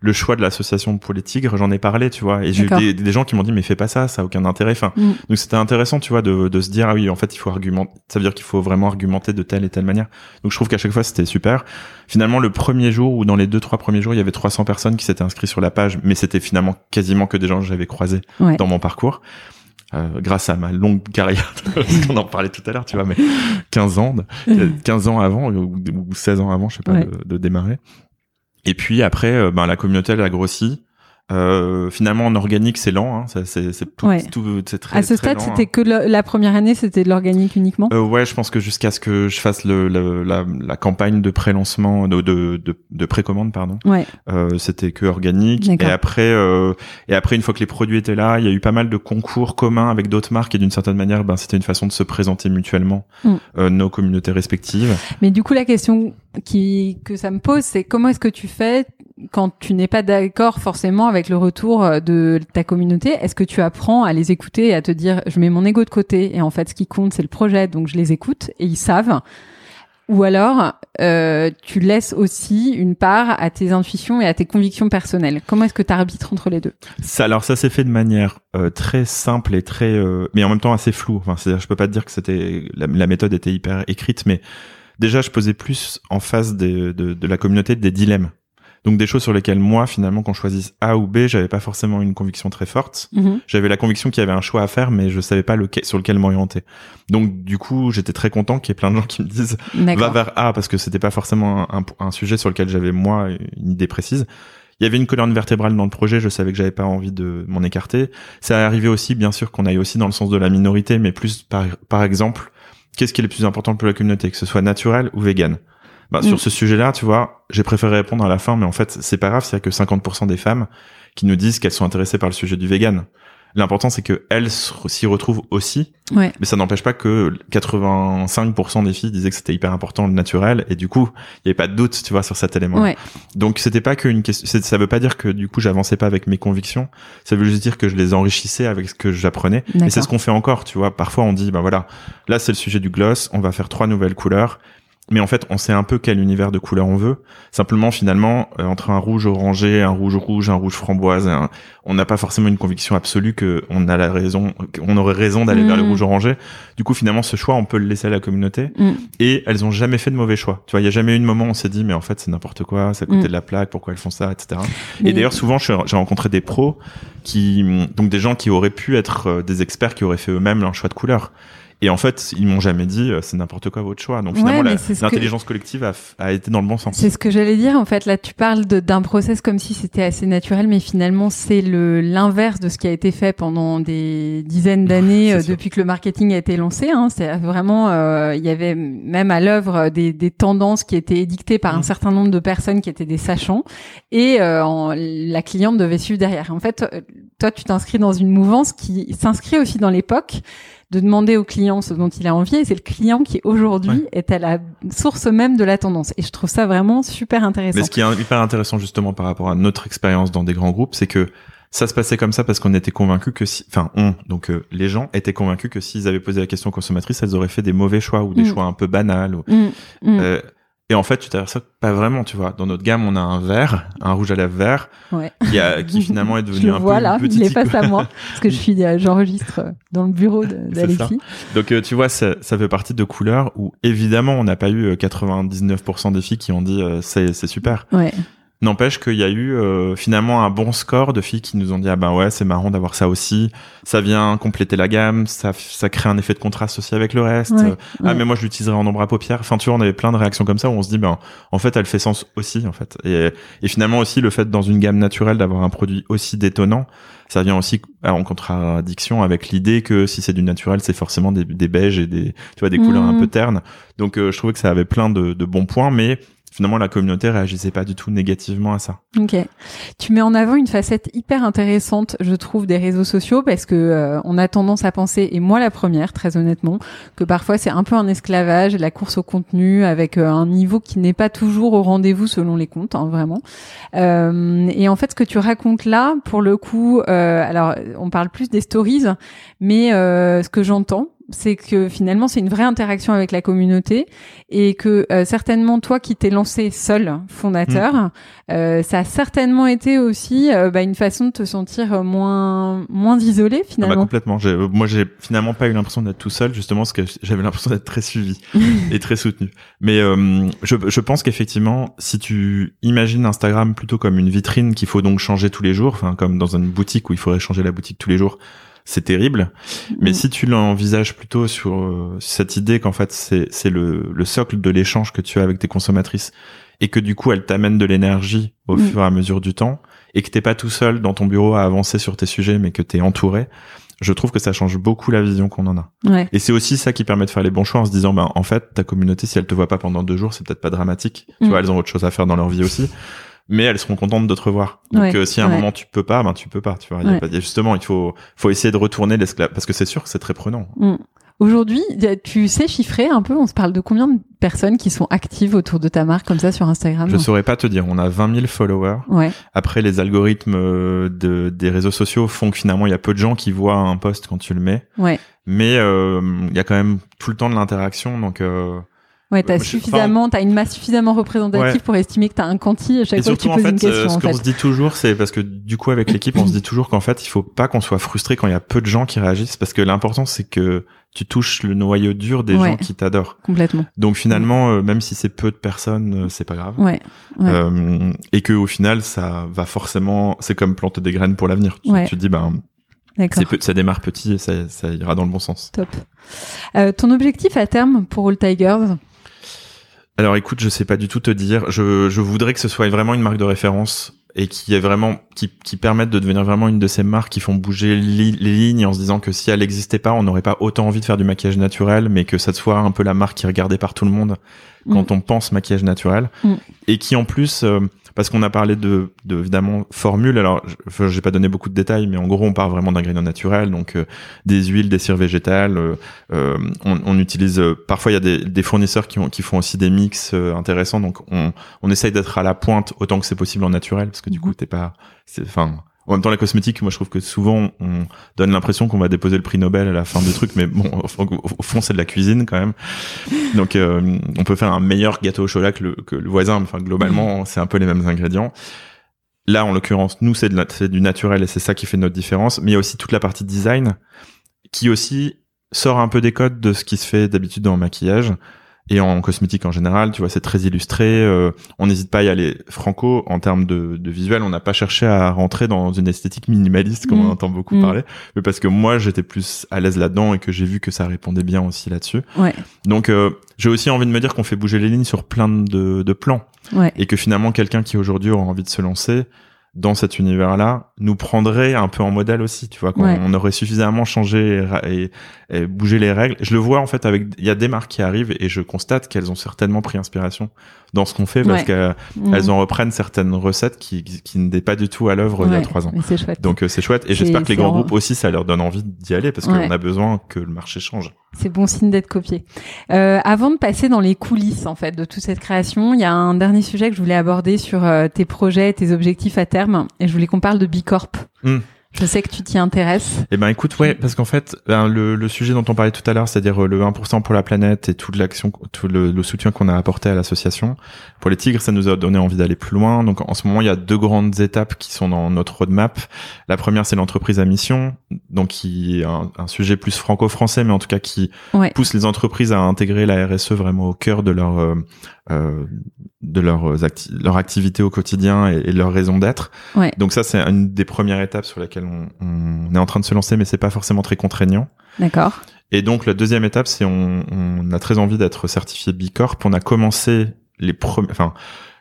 le choix de l'association pour les tigres, j'en ai parlé, tu vois, et j'ai eu des, des gens qui m'ont dit mais fais pas ça, ça a aucun intérêt. Enfin, Mm. donc c'était intéressant, tu vois, de, de se dire ah oui, en fait il faut argumenter. Ça veut dire qu'il faut vraiment argumenter de telle et telle manière. Donc je trouve qu'à chaque fois c'était super. Finalement, le premier jour ou dans les deux trois premiers jours, il y avait 300 personnes qui s'étaient inscrites sur la page, mais c'était finalement quasiment que des gens que j'avais croisés Ouais. dans mon parcours. Euh, grâce à ma longue carrière, on en parlait tout à l'heure, tu vois, mais 15 ans, de- 15 ans avant ou, ou 16 ans avant, je sais pas, Ouais. de, de démarrer. Et puis après, euh, ben la communauté elle a grossi. Euh, finalement, en organique, c'est lent. Hein, c'est tout, Ouais. tout- très. À ce très stade, c'était hein. que le- la première année, c'était de l'organique uniquement? Euh, ouais, je pense que jusqu'à ce que je fasse le, le- la, la campagne de pré-lancement, de, de, de, de précommande, pardon, Ouais. euh, c'était que organique. Et après, euh, et après, une fois que les produits étaient là, il y a eu pas mal de concours communs avec d'autres marques et d'une certaine manière, ben, c'était une façon de se présenter mutuellement Mm. euh, nos communautés respectives. Mais du coup, la question qui que ça me pose, c'est comment est-ce que tu fais quand tu n'es pas d'accord forcément avec le retour euh, de ta communauté, est-ce que tu apprends à les écouter et à te dire je mets mon ego de côté et en fait ce qui compte c'est le projet donc je les écoute et ils savent ou alors, euh, tu laisses aussi une part à tes intuitions et à tes convictions personnelles. Comment est-ce que tu arbitres entre les deux? Ça, Alors ça s'est fait de manière euh, très simple et très, euh, mais en même temps assez floue. Enfin, c'est-à-dire, je peux pas te dire que c'était la, méthode était hyper écrite, mais déjà, je posais plus en face de, de la communauté des dilemmes. Donc des choses sur lesquelles moi, finalement, quand je choisis A ou B, j'avais pas forcément une conviction très forte. Mhm. J'avais la conviction qu'il y avait un choix à faire, mais je savais pas lequel, sur lequel m'orienter. Donc du coup, j'étais très content qu'il y ait plein de gens qui me disent va vers A parce que c'était pas forcément un, un, sujet sur lequel j'avais moi une idée précise. Il y avait une colonne vertébrale dans le projet, je savais que j'avais pas envie de m'en écarter. Ça est arrivé aussi, bien sûr, qu'on aille aussi dans le sens de la minorité, mais plus par, par exemple, qu'est-ce qui est le plus important pour la communauté, que ce soit naturel ou vegan? Bah, Sur mm. ce sujet-là, tu vois, j'ai préféré répondre à la fin, mais en fait, c'est pas grave, c'est que 50% des femmes qui nous disent qu'elles sont intéressées par le sujet du vegan. L'important, c'est que elles s'y retrouvent aussi. Ouais. Mais ça n'empêche pas que 85% des filles disaient que c'était hyper important le naturel, et du coup, il n'y avait pas de doute, tu vois, sur cet élément. Ouais. Donc, c'était pas qu'une question. Ça veut pas dire que du coup, j'avançais pas avec mes convictions. Ça veut juste dire que je les enrichissais avec ce que j'apprenais. Et c'est ce qu'on fait encore, tu vois. Parfois, on dit, ben voilà, là, c'est le sujet du gloss. On va faire trois nouvelles couleurs mais en fait, on sait un peu quel univers de couleur on veut. Simplement, finalement, euh, entre un rouge orangé, un rouge rouge, un rouge framboise, on n'a pas forcément une conviction absolue que on a la raison, qu'on aurait raison d'aller vers le mm. rouge orangé. Du coup, finalement, ce choix, on peut le laisser à la communauté. Mm. Et elles ont jamais fait de mauvais choix. Tu vois, il y a jamais eu de moment où on s'est dit, mais en fait, c'est n'importe quoi, ça coûtait mm. de la plaque, pourquoi elles font ça, etc. Et d'ailleurs, souvent, j'ai rencontré des pros qui, donc des gens qui auraient pu être euh, des experts qui auraient fait eux-mêmes leur choix de couleur. Et en fait, ils m'ont jamais dit euh, c'est n'importe quoi votre choix. Donc finalement, l'intelligence collective a, a, été dans le bon sens. C'est ce que j'allais dire. En fait, là, tu parles d'un process comme si c'était assez naturel, mais finalement, c'est le l'inverse de ce qui a été fait pendant des dizaines d'années euh, depuis que le marketing a été lancé. Hein. C'est vraiment, euh, il y avait même à l'œuvre des, des, tendances qui étaient édictées par un mm. certain nombre de personnes qui étaient des sachants, et en, la cliente devait suivre derrière. En fait, toi, tu t'inscris dans une mouvance qui s'inscrit aussi dans l'époque de demander au client ce dont il a envie et c'est le client qui aujourd'hui est à la source même de la tendance et je trouve ça vraiment super intéressant. Mais ce qui est hyper intéressant justement par rapport à notre expérience dans des grands groupes, c'est que ça se passait comme ça parce qu'on était convaincus que si, enfin on, donc euh, les gens étaient convaincus que s'ils avaient posé la question aux consommatrices, elles auraient fait des mauvais choix ou des mm. choix un peu banals. Ou, mm. Mm. Euh, et en fait, tu t'aperçois pas vraiment, tu vois. Dans notre gamme, on a un vert, un rouge à lèvres vert, ouais. qui, a, qui finalement est devenu un vois, peu là, il est face à moi, parce que je suis, j'enregistre dans le bureau d'Alexis. Donc, euh, tu vois, ça, ça, fait partie de couleurs où, évidemment, on n'a pas eu 99% euh, des filles qui ont dit euh, c'est super. Ouais. N'empêche qu'il y a eu euh, finalement un bon score de filles qui nous ont dit ah ben ouais c'est marrant d'avoir ça aussi, ça vient compléter la gamme, ça ça crée un effet de contraste aussi avec le reste. ah mais moi je l'utiliserai en ombre à paupières. Enfin tu vois on avait plein de réactions comme ça où on se dit ben en fait elle fait sens aussi en fait. Et, et finalement aussi le fait dans une gamme naturelle d'avoir un produit aussi détonnant, ça vient aussi en contradiction avec l'idée que si c'est du naturel c'est forcément des, des beiges et des tu vois des couleurs un mmh. peu ternes. Donc euh, je trouvais que ça avait plein de, de bons points mais finalement la communauté réagissait pas du tout négativement à ça. Ok. Tu mets en avant une facette hyper intéressante, je trouve, des réseaux sociaux parce que euh, on a tendance à penser, et moi la première, très honnêtement, que parfois c'est un peu un esclavage, la course au contenu avec euh, un niveau qui n'est pas toujours au rendez-vous selon les comptes, hein, vraiment. Euh, et en fait, ce que tu racontes là, pour le coup, alors on parle plus des stories, mais ce que j'entends c'est que finalement c'est une vraie interaction avec la communauté et que euh, certainement toi qui t'es lancé seul fondateur, mm. euh, ça a certainement été aussi euh, bah, une façon de te sentir moins moins isolé ah bah, finalement. complètement. Moi j'ai finalement pas eu l'impression d'être tout seul justement parce que j'avais l'impression d'être très suivi et très soutenu. Mais je, je pense qu'effectivement si tu imagines Instagram plutôt comme une vitrine qu'il faut donc changer tous les jours, enfin comme dans une boutique où il faudrait changer la boutique tous les jours c'est terrible. Mais mm. si tu l'envisages plutôt sur euh, cette idée qu'en fait c'est c'est le, le socle de l'échange que tu as avec tes consommatrices et que du coup elles t'amènent de l'énergie au mm. fur et à mesure du temps et que t'es pas tout seul dans ton bureau à avancer sur tes sujets mais que t'es entouré, je trouve que ça change beaucoup la vision qu'on en a. Ouais. Et c'est aussi ça qui permet de faire les bons choix en se disant, ben, en fait, ta communauté, si elle te voit pas pendant deux jours, c'est peut-être pas dramatique. Tu mm. vois, elles ont autre chose à faire dans leur vie aussi mais elles seront contentes de te revoir. Donc euh, si à un moment tu peux pas, ben tu peux pas. Tu vois, y a pas, justement, il faut faut essayer de retourner l'esclave parce que c'est sûr que c'est très prenant. Mm. Aujourd'hui, tu sais chiffrer un peu, on se parle de combien de personnes qui sont actives autour de ta marque comme ça sur Instagram? Je saurais pas te dire, on a 20 000 followers. Ouais. Après, les algorithmes euh, de, des réseaux sociaux font que finalement, il y a peu de gens qui voient un post quand tu le mets. Ouais. Mais euh, il y a quand même tout le temps de l'interaction, donc... Euh, Ouais, t'as suffisamment, t'as une masse suffisamment représentative pour estimer que t'as un quanti à chaque fois que tu poses une question. Euh, ce qu'on se dit toujours, c'est parce que du coup avec l'équipe, on se dit toujours qu'en fait, il faut pas qu'on soit frustré quand il y a peu de gens qui réagissent, parce que l'important c'est que tu touches le noyau dur des gens qui t'adorent. Complètement. Donc finalement, euh, même si c'est peu de personnes, euh, c'est pas grave. Ouais. Euh, et que au final, ça va forcément, c'est comme planter des graines pour l'avenir. Tu, tu dis ben. Ça démarre petit et ça, ça, ira dans le bon sens. Top. ton objectif à terme pour All Tigers? Alors écoute, je sais pas du tout te dire. Je, je voudrais que ce soit vraiment une marque de référence et qui est vraiment qui, qui permette de devenir vraiment une de ces marques qui font bouger les lignes en se disant que si elle n'existait pas, on n'aurait pas autant envie de faire du maquillage naturel, mais que ça soit un peu la marque qui est regardée par tout le monde quand mm. on pense maquillage naturel mm. et qui en plus euh, parce qu'on a parlé de, de évidemment formule. Alors, je j'ai pas donné beaucoup de détails, mais en gros, on parle vraiment d'ingrédients naturels, donc euh, des huiles, des cires végétales. Euh, euh on, on, utilise parfois il y a des, des, fournisseurs qui, ont, qui font aussi des mix intéressants, donc on, on essaye d'être à la pointe autant que c'est possible en naturel, parce que du mhm. coup, t'es pas, enfin en même temps, la cosmétique, moi, je trouve que souvent, on donne l'impression qu'on va déposer le prix Nobel à la fin du truc, mais bon, au fond, c'est de la cuisine quand même. Donc, euh, on peut faire un meilleur gâteau au chocolat que le, que le voisin. Enfin, globalement, c'est un peu les mêmes ingrédients. Là, en l'occurrence, nous, c'est du naturel et c'est ça qui fait notre différence. Mais il y a aussi toute la partie design qui aussi sort un peu des codes de ce qui se fait d'habitude dans le maquillage et en cosmétique en général, tu vois, c'est très illustré. Euh, on n'hésite pas à y aller franco en termes de, de visuel. On n'a pas cherché à rentrer dans une esthétique minimaliste comme on mm. entend beaucoup mm. parler, mais parce que moi j'étais plus à l'aise là-dedans et que j'ai vu que ça répondait bien aussi là-dessus. Ouais. Donc euh, j'ai aussi envie de me dire qu'on fait bouger les lignes sur plein de, de plans ouais. et que finalement quelqu'un qui aujourd'hui aura envie de se lancer dans cet univers-là nous prendrait un peu en modèle aussi, tu vois, qu'on on aurait suffisamment changé et, et, bougé les règles. Je le vois en fait avec, il y a des marques qui arrivent et je constate qu'elles ont certainement pris inspiration dans ce qu'on fait parce qu'elles mmh. en reprennent certaines recettes qui, qui n'étaient pas du tout à l'œuvre il y a trois ans. Donc euh, c'est chouette et j'espère que les grands groupes aussi ça leur donne envie d'y aller parce qu'on a besoin que le marché change. C'est bon signe d'être copié. Euh, avant de passer dans les coulisses en fait de toute cette création, il y a un dernier sujet que je voulais aborder sur euh, tes projets, tes objectifs à terme, et je voulais qu'on parle de Bicorp. Hmm. Je sais que tu t'y intéresses. Eh ben écoute, ouais, parce qu'en fait, ben, le, le, sujet dont on parlait tout à l'heure, c'est-à-dire euh, le 1% pour la planète et toute l'action, tout le, le soutien qu'on a apporté à l'association, pour les tigres, ça nous a donné envie d'aller plus loin. Donc en ce moment, il y a deux grandes étapes qui sont dans notre roadmap. La première, c'est l'entreprise à mission, donc qui est un, un sujet plus franco-français, mais en tout cas qui pousse les entreprises à intégrer la RSE vraiment au cœur de leur euh, euh, de leur, leur activité au quotidien et, leur raison d'être. Ouais. Donc ça, c'est une des premières étapes sur laquelle on, on, est en train de se lancer, mais c'est pas forcément très contraignant. D'accord. Et donc la deuxième étape, c'est on, on a très envie d'être certifié B Corp. On a commencé les premiers, enfin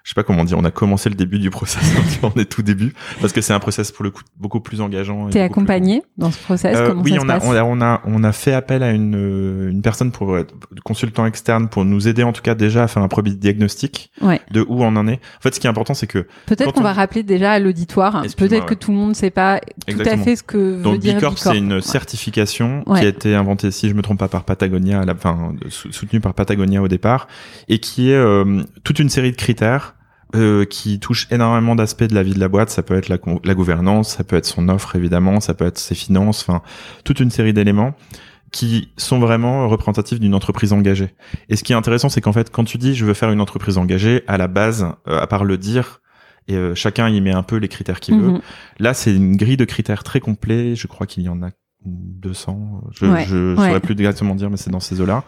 je sais pas comment dire, on a commencé le début du process, on est tout début, parce que c'est un process pour le coup beaucoup plus engageant. T'es accompagné dans ce process euh, comment Oui, ça on, se a, passe on, a, on a on a fait appel à une une personne pour être consultant externe pour nous aider en tout cas déjà à faire un premier diagnostic ouais. de où on en est. En fait, ce qui est important, c'est que peut-être qu'on va rappeler déjà à l'auditoire, peut-être que tout le monde ne sait pas tout à fait ce que Donc, veut dire Bicorp. c'est une certification qui a été inventée, si je me trompe pas, par Patagonia, à la, enfin soutenue par Patagonia au départ, et qui est euh, toute une série de critères euh, qui touche énormément d'aspects de la vie de la boîte. Ça peut être la, la, gouvernance, ça peut être son offre évidemment, ça peut être ses finances, enfin toute une série d'éléments qui sont vraiment représentatifs d'une entreprise engagée. Et ce qui est intéressant, c'est qu'en fait, quand tu dis je veux faire une entreprise engagée, à la base, euh, à part le dire, et euh, chacun y met un peu les critères qu'il veut. Mhm. Là, c'est une grille de critères très complet. Je crois qu'il y en a 200. Je, ouais, je saurais plus exactement dire, mais c'est dans ces eaux-là.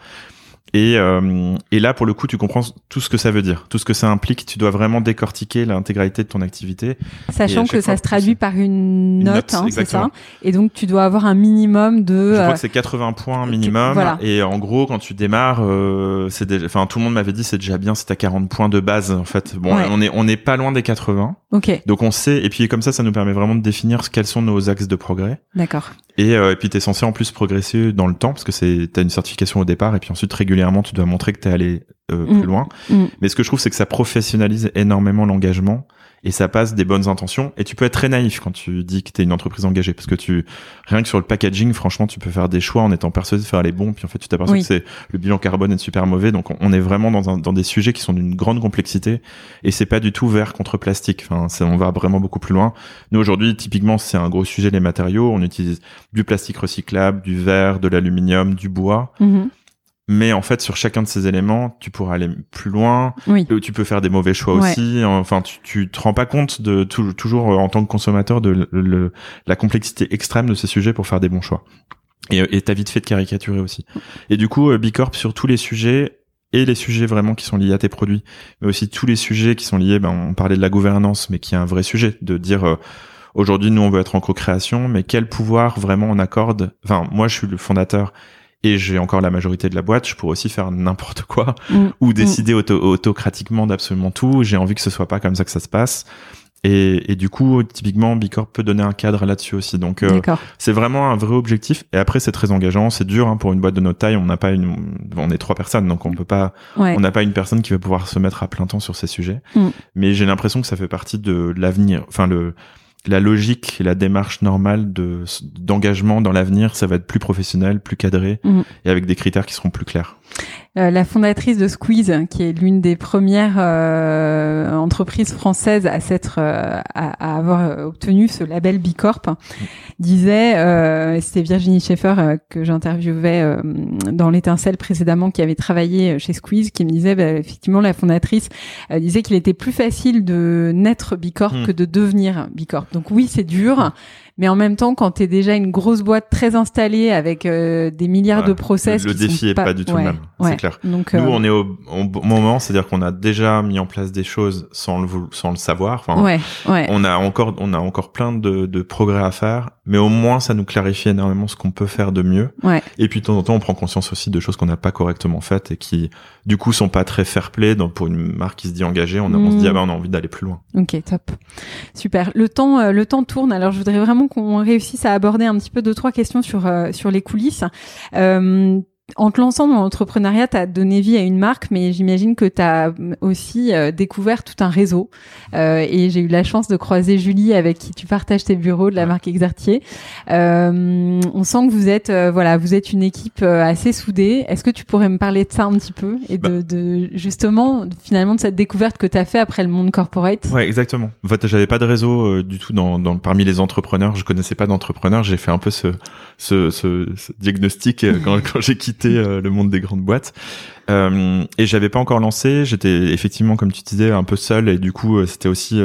Et, euh, et là, pour le coup, tu comprends tout ce que ça veut dire, tout ce que ça implique. Tu dois vraiment décortiquer l'intégralité de ton activité. Sachant que ça se traduit par une note, hein, c'est ça? Et donc, tu dois avoir un minimum de. Je crois que c'est 80 points minimum. Voilà. Et en gros, quand tu démarres, euh, c'est déjà, enfin, tout le monde m'avait dit c'est déjà bien, c'est à 40 points de base. En fait, bon, Ouais. on est on n'est pas loin des 80. Ok, Donc on sait. Et puis comme ça, ça nous permet vraiment de définir quels sont nos axes de progrès. d'accord. Et, euh, et puis t'es censé en plus progresser dans le temps parce que c'est t'as une certification au départ et puis ensuite régulièrement tu dois montrer que t'es allé euh, Mm. plus loin. Mm. Mais ce que je trouve c'est que ça professionnalise énormément l'engagement et ça passe des bonnes intentions. Et tu peux être très naïf quand tu dis que tu es une entreprise engagée parce que tu rien que sur le packaging franchement tu peux faire des choix en étant persuadé de faire les bons puis en fait tu t'aperçois que c'est le bilan carbone est super mauvais. Donc on est vraiment dans, un, dans des sujets qui sont d'une grande complexité et c'est pas du tout vert contre plastique. Enfin on va vraiment beaucoup plus loin. Nous aujourd'hui typiquement c'est un gros sujet les matériaux. On utilise du plastique recyclable du verre de l'aluminium du bois. Mm-hmm. Mais en fait, sur chacun de ces éléments, tu pourras aller plus loin. Oui. Tu peux faire des mauvais choix aussi. Enfin, tu, tu te rends pas compte de toujours euh, en tant que consommateur de la complexité extrême de ces sujets pour faire des bons choix. Et t'as vite fait de caricaturer aussi. Et du coup, euh, Bicorp sur tous les sujets et les sujets vraiment qui sont liés à tes produits, mais aussi tous les sujets qui sont liés. Ben, on parlait de la gouvernance, mais qui est un vrai sujet de dire. Euh, aujourd'hui, nous, on veut être en co-création, mais quel pouvoir vraiment on accorde? Enfin, moi, je suis le fondateur et j'ai encore la majorité de la boîte, je pourrais aussi faire n'importe quoi mm. ou mm. décider autocratiquement d'absolument tout. J'ai envie que ce soit pas comme ça que ça se passe. Et, et du coup, typiquement, Bicorp peut donner un cadre là-dessus aussi. Donc, euh, c'est vraiment un vrai objectif. Et après, c'est très engageant. C'est dur hein, pour une boîte de notre taille. On n'a pas une, on est trois personnes, donc on peut pas, on n'a pas une personne qui va pouvoir se mettre à plein temps sur ces sujets. Mm. Mais j'ai l'impression que ça fait partie de l'avenir. Enfin, le la logique et la démarche normale de d'engagement dans l'avenir, ça va être plus professionnel, plus cadré mhm. et avec des critères qui seront plus clairs. Euh, la fondatrice de Squeeze, qui est l'une des premières euh, entreprises françaises à s'être euh, à, avoir obtenu ce label B Corp, disait, c'était Virginie Schaeffer que j'interviewais dans l'étincelle précédemment, qui avait travaillé chez Squeeze, qui me disait bah, effectivement la fondatrice disait qu'il était plus facile de naître B Corp hmm. que de devenir B Corp. Donc oui, c'est dur. Mais en même temps, quand tu es déjà une grosse boîte très installée avec euh, des milliards de process, le, défi est pas, du tout le même, c'est clair. Donc, Nous, euh, on est au, moment, c'est-à-dire qu'on a déjà mis en place des choses sans le sans le savoir. Enfin, on a encore on a encore plein de, de progrès à faire, mais au moins ça nous clarifie énormément ce qu'on peut faire de mieux. Et puis de temps en temps, on prend conscience aussi de choses qu'on n'a pas correctement faites et qui du coup sont pas très fair-play. Donc pour une marque qui se dit engagée, on, on se dit ah ben on a envie d'aller plus loin. Ok, top, super. Le temps euh, le temps tourne. Alors je voudrais vraiment qu'on réussisse à aborder un petit peu deux trois questions sur euh, sur les coulisses. Euh, en te lançant dans l'entrepreneuriat, tu as donné vie à une marque, mais j'imagine que tu as aussi euh, découvert tout un réseau. Euh, et j'ai eu la chance de croiser Julie, avec qui tu partages tes bureaux de la marque Exertier. Euh, on sent que vous êtes, euh, voilà, vous êtes une équipe euh, assez soudée. Est-ce que tu pourrais me parler de ça un petit peu et de, bah. de justement, finalement, de cette découverte que tu as fait après le monde corporate? Ouais, exactement. En fait, j'avais pas de réseau du tout dans, dans, parmi les entrepreneurs. Je connaissais pas d'entrepreneurs. J'ai fait un peu ce, ce, ce, ce diagnostic quand, quand j'ai quitté euh, le monde des grandes boîtes. Euh, et j'avais pas encore lancé. J'étais effectivement, comme tu disais, un peu seul et du coup, euh, c'était aussi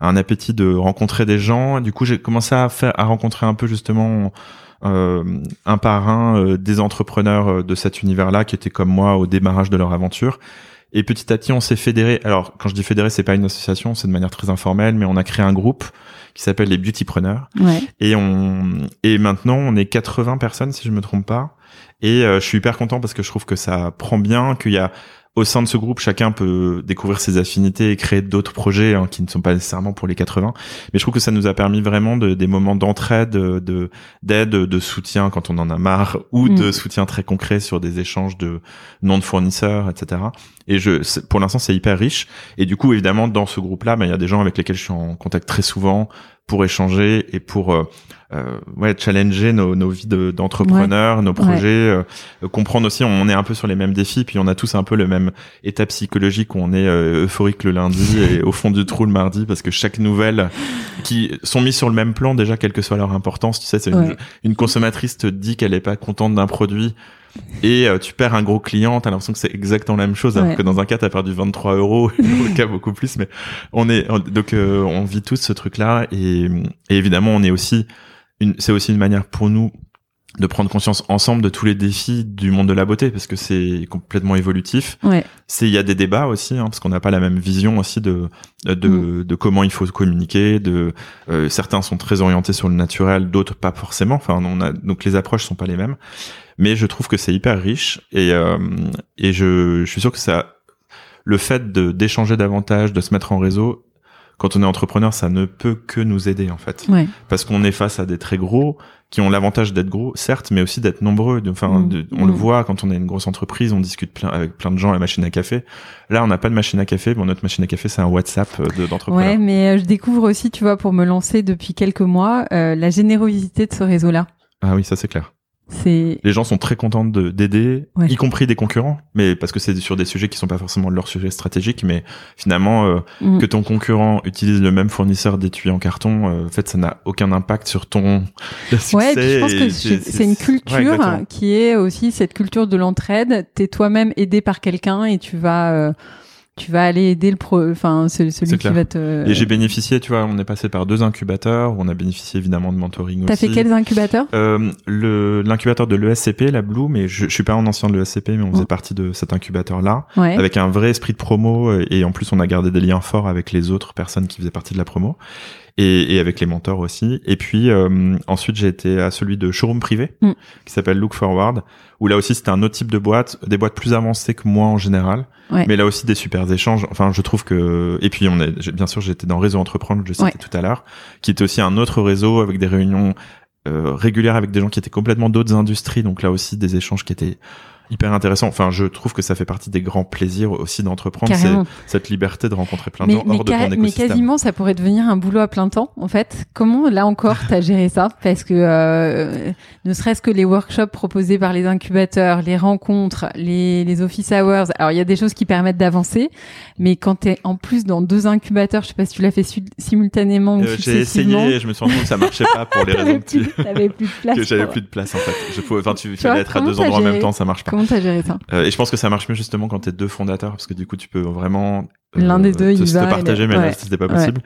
un appétit de rencontrer des gens. Du coup, j'ai commencé à faire, à rencontrer un peu justement un par un des entrepreneurs de cet univers-là qui étaient comme moi au démarrage de leur aventure. Et petit à petit, on s'est fédéré. Alors, quand je dis fédéré, c'est pas une association, c'est de manière très informelle, mais on a créé un groupe qui s'appelle les Beautypreneurs. Ouais. Et on et maintenant, on est 80 personnes, si je me trompe pas. Et euh, je suis hyper content parce que je trouve que ça prend bien, qu'il y a au sein de ce groupe, chacun peut découvrir ses affinités et créer d'autres projets hein, qui ne sont pas nécessairement pour les 80. Mais je trouve que ça nous a permis vraiment de, des moments d'entraide, de d'aide, de, soutien quand on en a marre, ou de mm. soutien très concret sur des échanges de noms de fournisseurs, etc. Et je, pour l'instant, c'est hyper riche. Et du coup, évidemment, dans ce groupe-là, ben, il y a des gens avec lesquels je suis en contact très souvent pour échanger et pour euh, ouais challenger nos, nos vies d'entrepreneurs, nos projets, euh, comprendre aussi on est un peu sur les mêmes défis, puis on a tous un peu le même état psychologique où on est euh, euphorique le lundi et au fond du trou le mardi parce que chaque nouvelle qui sont mis sur le même plan déjà quelle que soit leur importance, tu sais, c'est une, une, consommatrice te dit qu'elle est pas contente d'un produit et tu perds un gros client, t'as l'impression que c'est exactement la même chose, alors que dans un cas t'as perdu 23 euros, dans le cas beaucoup plus, mais on est donc on vit tous ce truc là et, et évidemment on est aussi c'est aussi une manière pour nous de prendre conscience ensemble de tous les défis du monde de la beauté parce que c'est complètement évolutif. Ouais. C'est il y a des débats aussi hein, parce qu'on n'a pas la même vision aussi de de, mm. de comment il faut communiquer. De euh, certains sont très orientés sur le naturel, d'autres pas forcément. Enfin, on a donc les approches sont pas les mêmes. Mais je trouve que c'est hyper riche et euh, et je, je suis sûr que ça le fait de d'échanger davantage, de se mettre en réseau quand on est entrepreneur, ça ne peut que nous aider en fait. Parce qu'on est face à des très gros qui ont l'avantage d'être gros, certes, mais aussi d'être nombreux. Enfin, Mm. on le Mm. voit quand on est une grosse entreprise, on discute plein, avec plein de gens à la machine à café. Là, on n'a pas de machine à café. Bon, notre machine à café, c'est un WhatsApp euh, de- d'entrepreneurs. Ouais, mais euh, je découvre aussi, tu vois, pour me lancer depuis quelques mois, euh, la générosité de ce réseau-là. Ah oui, ça c'est clair. C'est Les gens sont très contents de d'aider, Ouais. y compris des concurrents, mais parce que c'est sur des sujets qui sont pas forcément leur sujet stratégique, mais finalement euh, Mm. que ton concurrent utilise le même fournisseur d'étui en carton, euh, en fait, ça n'a aucun impact sur ton succès. Ouais, puis je pense que c'est c'est une culture qui est aussi cette culture de l'entraide. T'es toi-même aidé par quelqu'un et tu vas, euh, tu vas aller aider le pro, enfin ce- celui qui clair. va te. Et j'ai bénéficié, tu vois, on est passé par deux incubateurs, on a bénéficié évidemment de mentoring T'as fait quels incubateurs? Euh, le l'incubateur de l'ESCP, la Blue, mais je, je suis pas un ancien de l'ESCP, mais on faisait Ouais. partie de cet incubateur-là, Ouais. avec un vrai esprit de promo, et en plus on a gardé des liens forts avec les autres personnes qui faisaient partie de la promo, et, et avec les mentors aussi. Et puis euh, ensuite j'ai été à celui de showroom privé, Mm. qui s'appelle Look Forward, où là aussi c'était un autre type de boîte, des boîtes plus avancées que moi en général, Ouais. mais là aussi des super échanges. Enfin, je trouve que et puis on est bien sûr j'étais dans Réseau Entreprendre, je citais Ouais. tout à l'heure, qui était aussi un autre réseau avec des réunions euh, régulières avec des gens qui étaient complètement d'autres industries, donc là aussi des échanges qui étaient hyper intéressants. Enfin, je trouve que ça fait partie des grands plaisirs aussi d'entreprendre, cette liberté de rencontrer plein de Mais, gens mais, hors de ton mais écosystème. quasiment, ça pourrait devenir un boulot à plein temps, en fait. Comment, là encore, t'as géré ça? Parce que euh, ne serait-ce que les workshops proposés par les incubateurs, les rencontres, les, les office hours. Alors, il y a des choses qui permettent d'avancer, mais quand t'es en plus dans deux incubateurs, je sais pas si tu l'as fait simultanément ou Euh, j'ai essayé et je me suis rendu compte que ça marchait pas pour les raisons que tu t'avais plus de place. que j'avais plus de place en fait. Je pouvais, enfin, tu, Tu fallait être à deux endroits en même temps, ça marche pas. Comment t'as géré ça Euh, et je pense que ça marche mieux justement quand t'es deux fondateurs parce que du coup tu peux vraiment euh, L'un des deux, te, il te va, partager, mais là ouais. c'était pas Ouais. possible.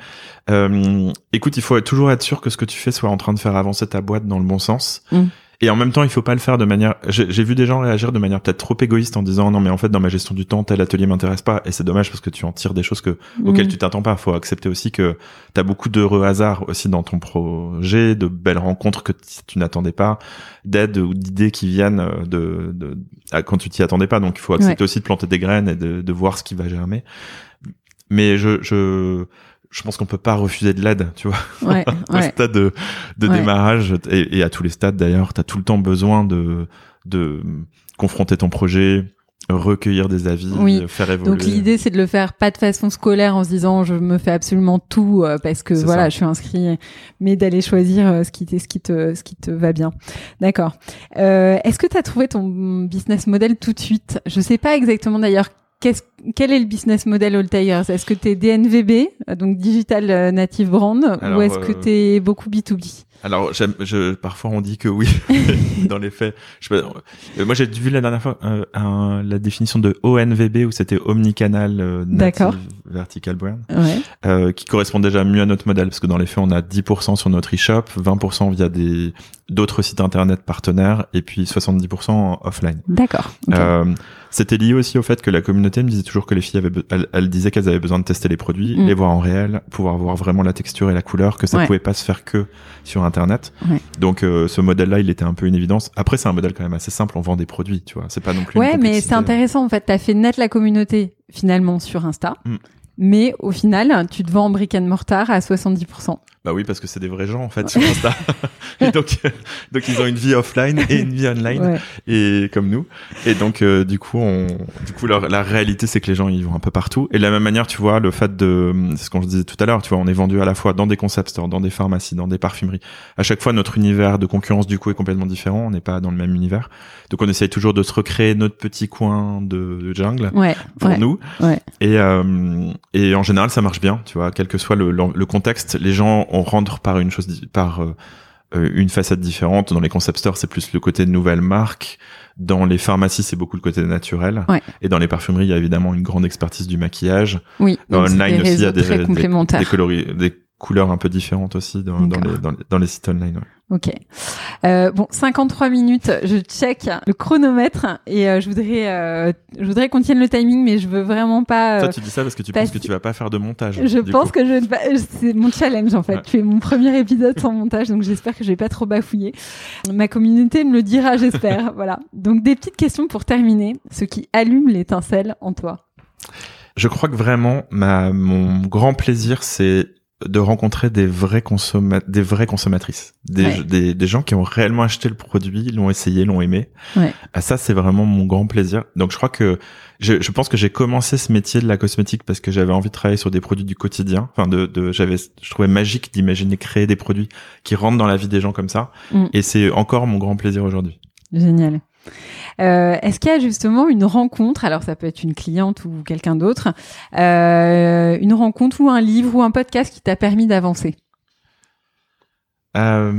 Euh, écoute, il faut toujours être sûr que ce que tu fais soit en train de faire avancer ta boîte dans le bon sens. Mm. Et en même temps, il faut pas le faire de manière. J'ai vu des gens réagir de manière peut-être trop égoïste en disant non mais en fait dans ma gestion du temps tel atelier m'intéresse pas et c'est dommage parce que tu en tires des choses que auxquelles Mm. tu t'attends pas. Faut accepter aussi que t'as beaucoup d'heureux hasards aussi dans ton projet, de belles rencontres que tu n'attendais pas, d'aides ou d'idées qui viennent euh, de, de à- quand tu t'y attendais pas. Donc il faut accepter aussi de planter des graines et de, de voir ce qui va germer. Mais je je je pense qu'on peut pas refuser de l'aide, tu vois. Ouais, Au ouais. stade de, de Ouais. démarrage et, et à tous les stades d'ailleurs, t'as tout le temps besoin de de confronter ton projet, recueillir des avis, Oui. faire évoluer. Donc l'idée c'est de le faire pas de façon scolaire en se disant je me fais absolument tout euh, parce que voilà ça. je suis inscrit, mais d'aller choisir euh, ce qui te, ce qui te ce qui te va bien. D'accord. Euh, Est-ce que tu as trouvé ton business model tout de suite? Je sais pas exactement d'ailleurs. Qu'est-ce, quel est le business model Altair Est-ce que tu es DNVB, donc Digital Native Brand, Alors, ou est-ce que euh, tu es beaucoup B2B Alors, je, parfois on dit que oui, dans les faits. Je sais pas, euh, moi, j'ai vu la dernière fois euh, un- la définition de ONVB où c'était Omnicanal euh. Native Vertical Brand, Ouais. euh, qui correspond déjà mieux à notre modèle parce que dans les faits, on a 10% sur notre e-shop, 20% via des d'autres sites internet partenaires et puis 70% en offline. D'accord. ok. Euh, c'était lié aussi au fait que la communauté me disait toujours que les filles avaient, elles, elles disaient qu'elles avaient besoin de tester les produits, Mm. les voir en réel, pouvoir voir vraiment la texture et la couleur, que ça Ouais. pouvait pas se faire que sur Internet. Ouais. Donc euh, ce modèle-là, il était un peu une évidence. Après, c'est un modèle quand même assez simple. On vend des produits, tu vois. C'est pas non plus. une Ouais, mais c'est intéressant en fait. T'as fait naître la communauté finalement sur Insta, Mm. mais au final, tu te vends en brick and mortar à 70%. Bah oui, parce que c'est des vrais gens en fait sur Insta. et donc, donc ils ont une vie offline et une vie online. Ouais. et comme nous. Et donc euh, du coup, on, du coup, leur- la réalité c'est que les gens ils vont un peu partout. Et de la même manière, tu vois, le fait de, c'est ce qu'on disait tout à l'heure, tu vois, on est vendu à la fois dans des concept stores, dans des pharmacies, dans des parfumeries. À chaque fois, notre univers de concurrence du coup est complètement différent. On n'est pas dans le même univers. Donc on essaye toujours de se recréer notre petit coin de, de jungle Ouais. pour ouais. nous. Ouais. Et, euh, et en général, ça marche bien, tu vois, quel que soit le, le, le contexte, les gens on rentre par une chose, par euh, euh, une facette différente. Dans les concept stores, c'est plus le côté de nouvelles marques. Dans les pharmacies, c'est beaucoup le côté naturel. Ouais. Et dans les parfumeries, il y a évidemment une grande expertise du maquillage. Oui. Dans online aussi, il y a des, des, des, coloris- des couleurs un peu différentes aussi dans, les, dans, les, dans les sites online. ouais. Ok. Euh, bon, 53 minutes. Je check le chronomètre et euh, je voudrais, euh, je voudrais qu'on tienne le timing, mais je veux vraiment pas. euh, Toi, tu dis ça parce que tu parce penses que tu vas pas faire de montage. je pense coup. que je ne vais pas- c'est mon challenge en fait. Ouais. Tu es mon premier épisode sans montage, donc j'espère que je vais pas trop bafouiller. Ma communauté me le dira, j'espère. voilà. Donc des petites questions pour terminer. Ce qui allume l'étincelle en toi. Je crois que vraiment, ma, mon grand plaisir, c'est de rencontrer des vrais des vraies consommatrices, des, Ouais. des, des gens qui ont réellement acheté le produit, l'ont essayé, l'ont aimé. Ouais. Ah, ça, c'est vraiment mon grand plaisir. Donc, je crois que je, je pense que j'ai commencé ce métier de la cosmétique parce que j'avais envie de travailler sur des produits du quotidien. Enfin, de, de j'avais, je trouvais magique d'imaginer créer des produits qui rentrent dans la vie des gens comme ça. Mm. Et c'est encore mon grand plaisir aujourd'hui. Génial. Euh, Est-ce qu'il y a justement une rencontre, alors ça peut être une cliente ou quelqu'un d'autre, euh, une rencontre ou un livre ou un podcast qui t'a permis d'avancer? Euh...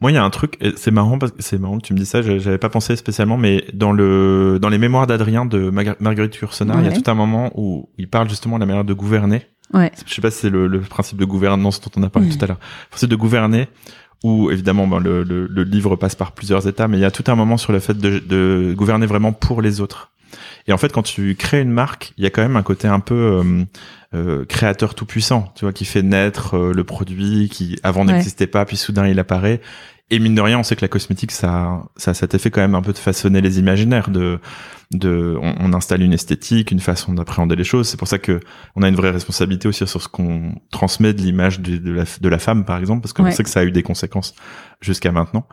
Moi, il y a un truc, c'est marrant parce que c'est marrant que tu me dis ça. J'avais pas pensé spécialement, mais dans le dans les mémoires d'Adrien de Marguerite Yourcenar, il y a tout un moment où il parle justement de la manière de gouverner. Ouais. Je sais pas si c'est le, le principe de gouvernance dont on a parlé tout à l'heure. Le principe de gouverner, où évidemment ben, le, le, le livre passe par plusieurs étapes, mais il y a tout un moment sur le fait de, de gouverner vraiment pour les autres. Et en fait, quand tu crées une marque, il y a quand même un côté un peu euh, euh, créateur tout puissant, tu vois, qui fait naître euh, le produit qui avant Ouais. n'existait pas, puis soudain il apparaît. Et mine de rien, on sait que la cosmétique, ça, ça a cet effet quand même un peu de façonner les imaginaires, de, de, on, on installe une esthétique, une façon d'appréhender les choses. C'est pour ça que on a une vraie responsabilité aussi sur ce qu'on transmet de l'image de, de la, de la femme, par exemple, parce qu'on Ouais. sait que ça a eu des conséquences jusqu'à maintenant.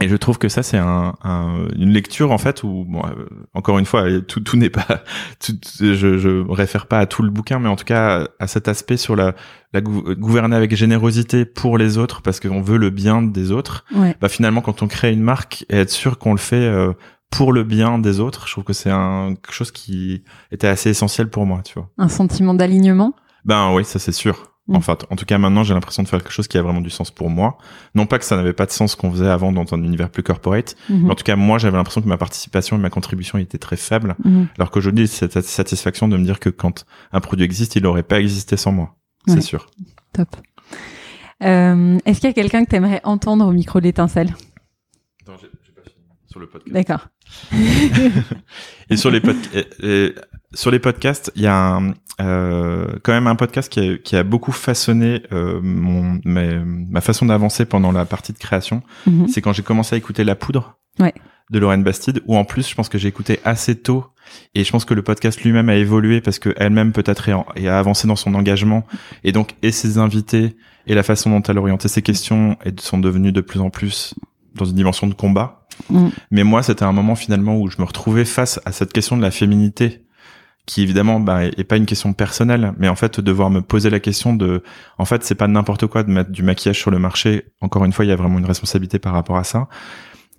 Et je trouve que ça, c'est un, un- une lecture, en fait, où, bon, euh, encore une fois, euh, tout, tout n'est pas, tout, je, je réfère pas à tout le bouquin, mais en tout cas, à cet aspect sur la, la gou- gouverner avec générosité pour les autres, parce qu'on veut le bien des autres. Ouais. Bah, finalement, quand on crée une marque et être sûr qu'on le fait euh, pour le bien des autres, je trouve que c'est un, quelque chose qui était assez essentiel pour moi, tu vois. Un sentiment d'alignement? Ben oui, ça c'est sûr. Mm. En fait, en tout cas maintenant, j'ai l'impression de faire quelque chose qui a vraiment du sens pour moi. Non pas que ça n'avait pas de sens ce qu'on faisait avant dans un univers plus corporate, Mhm. mais en tout cas moi, j'avais l'impression que ma participation et ma contribution étaient très faibles, Mhm. alors qu'aujourd'hui, c'est cette satisfaction de me dire que quand un produit existe, il n'aurait pas existé sans moi. Ouais. C'est sûr. Top. Euh, Est-ce qu'il y a quelqu'un que tu aimerais entendre au micro de l'étincelle Sur le podcast. D'accord. Et sur les, pod- et- et sur les podcasts, il y a un, euh, quand même un podcast qui a, qui a beaucoup façonné euh, mon, ma, ma façon d'avancer pendant la partie de création. Mhm. C'est quand j'ai commencé à écouter La Poudre Ouais. de Lorraine Bastide, où en plus, je pense que j'ai écouté assez tôt. Et je pense que le podcast lui-même a évolué parce que elle-même peut-être et a avancé dans son engagement. Et donc, et ses invités et la façon dont elle orientait ses questions sont devenus de plus en plus dans une dimension de combat. Mm. Mais moi, c'était un moment finalement où je me retrouvais face à cette question de la féminité, qui évidemment bah, est pas une question personnelle, mais en fait devoir me poser la question de, en fait, c'est pas n'importe quoi de mettre du maquillage sur le marché. Encore une fois, il y a vraiment une responsabilité par rapport à ça.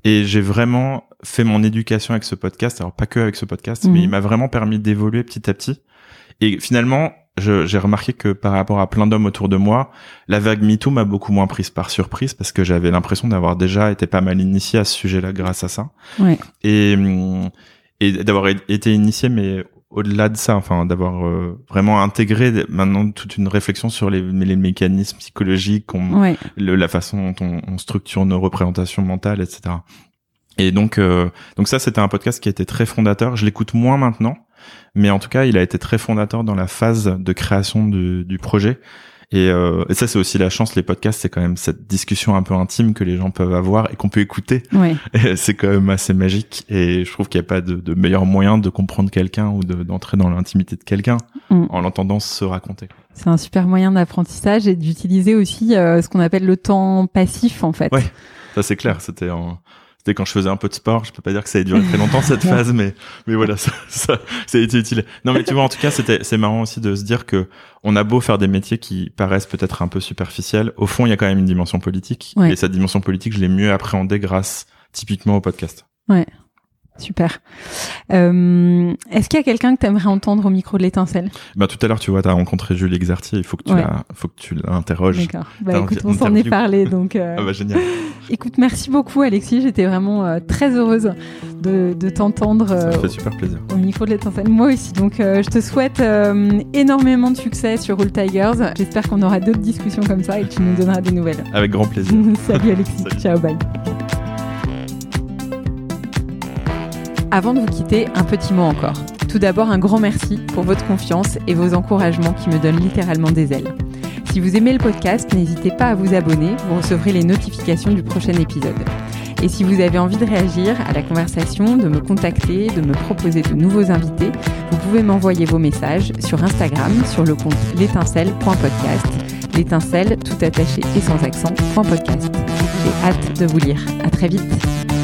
Et j'ai vraiment fait mon éducation avec ce podcast. Alors pas que avec ce podcast, Mhm. mais il m'a vraiment permis d'évoluer petit à petit. Et finalement, j'ai remarqué que par rapport à plein d'hommes autour de moi, la vague MeToo m'a beaucoup moins prise par surprise parce que j'avais l'impression d'avoir déjà été pas mal initié à ce sujet-là grâce à ça. Ouais. Et, et d'avoir été initié, mais au-delà de ça, enfin, d'avoir euh, vraiment intégré maintenant toute une réflexion sur les, les mécanismes psychologiques, on- Ouais. le- la façon dont on, on structure nos représentations mentales, etc. Et donc, euh, donc ça, c'était un podcast qui était très fondateur. Je l'écoute moins maintenant, mais en tout cas, il a été très fondateur dans la phase de création du, du projet. Et, euh, et ça, c'est aussi la chance. Les podcasts, c'est quand même cette discussion un peu intime que les gens peuvent avoir et qu'on peut écouter. Ouais. Et c'est quand même assez magique. Et je trouve qu'il n'y a pas de, de meilleur moyen de comprendre quelqu'un ou de- d'entrer dans l'intimité de quelqu'un Mm. en l'entendant se raconter. C'est un super moyen d'apprentissage et d'utiliser aussi euh, ce qu'on appelle le temps passif en fait. Ouais. Ça, c'est clair. C'était en... C'était quand je faisais un peu de sport. Je peux pas dire que ça ait duré très longtemps cette phase, mais mais voilà, ça, ça, ça a été utile. Non, mais tu vois, en tout cas, c'était c'est marrant aussi de se dire que on a beau faire des métiers qui paraissent peut-être un peu superficiels, au fond, il y a quand même une dimension politique. Ouais. Et cette dimension politique, je l'ai mieux appréhendée grâce typiquement au podcast. Super. Euh, Est-ce qu'il y a quelqu'un que tu aimerais entendre au micro de l'étincelle? Bah tout à l'heure, tu vois, t'as rencontré Julie Exartier. Il faut que tu Ouais. la, faut que tu l'interroges. D'accord. Bah écoute, on s'en est parlé donc. euh, Ah bah génial. Écoute, merci beaucoup Alexis. J'étais vraiment euh, très heureuse de, de t'entendre Ça me fait super plaisir. au micro de l'étincelle. Moi aussi. Donc je te souhaite énormément de succès sur Rule Tigers. J'espère qu'on aura d'autres discussions comme ça et que tu nous donneras des nouvelles. Avec grand plaisir. Salut Alexis. Salut. Ciao, bye. Avant de vous quitter, un petit mot encore. Tout d'abord, un grand merci pour votre confiance et vos encouragements qui me donnent littéralement des ailes. Si vous aimez le podcast, n'hésitez pas à vous abonner, vous recevrez les notifications du prochain épisode. Et si vous avez envie de réagir à la conversation, de me contacter, de me proposer de nouveaux invités, vous pouvez m'envoyer vos messages sur Instagram sur le compte l'étincelle.podcast. L'étincelle tout attaché et sans accent. .podcast. J'ai hâte de vous lire. À très vite.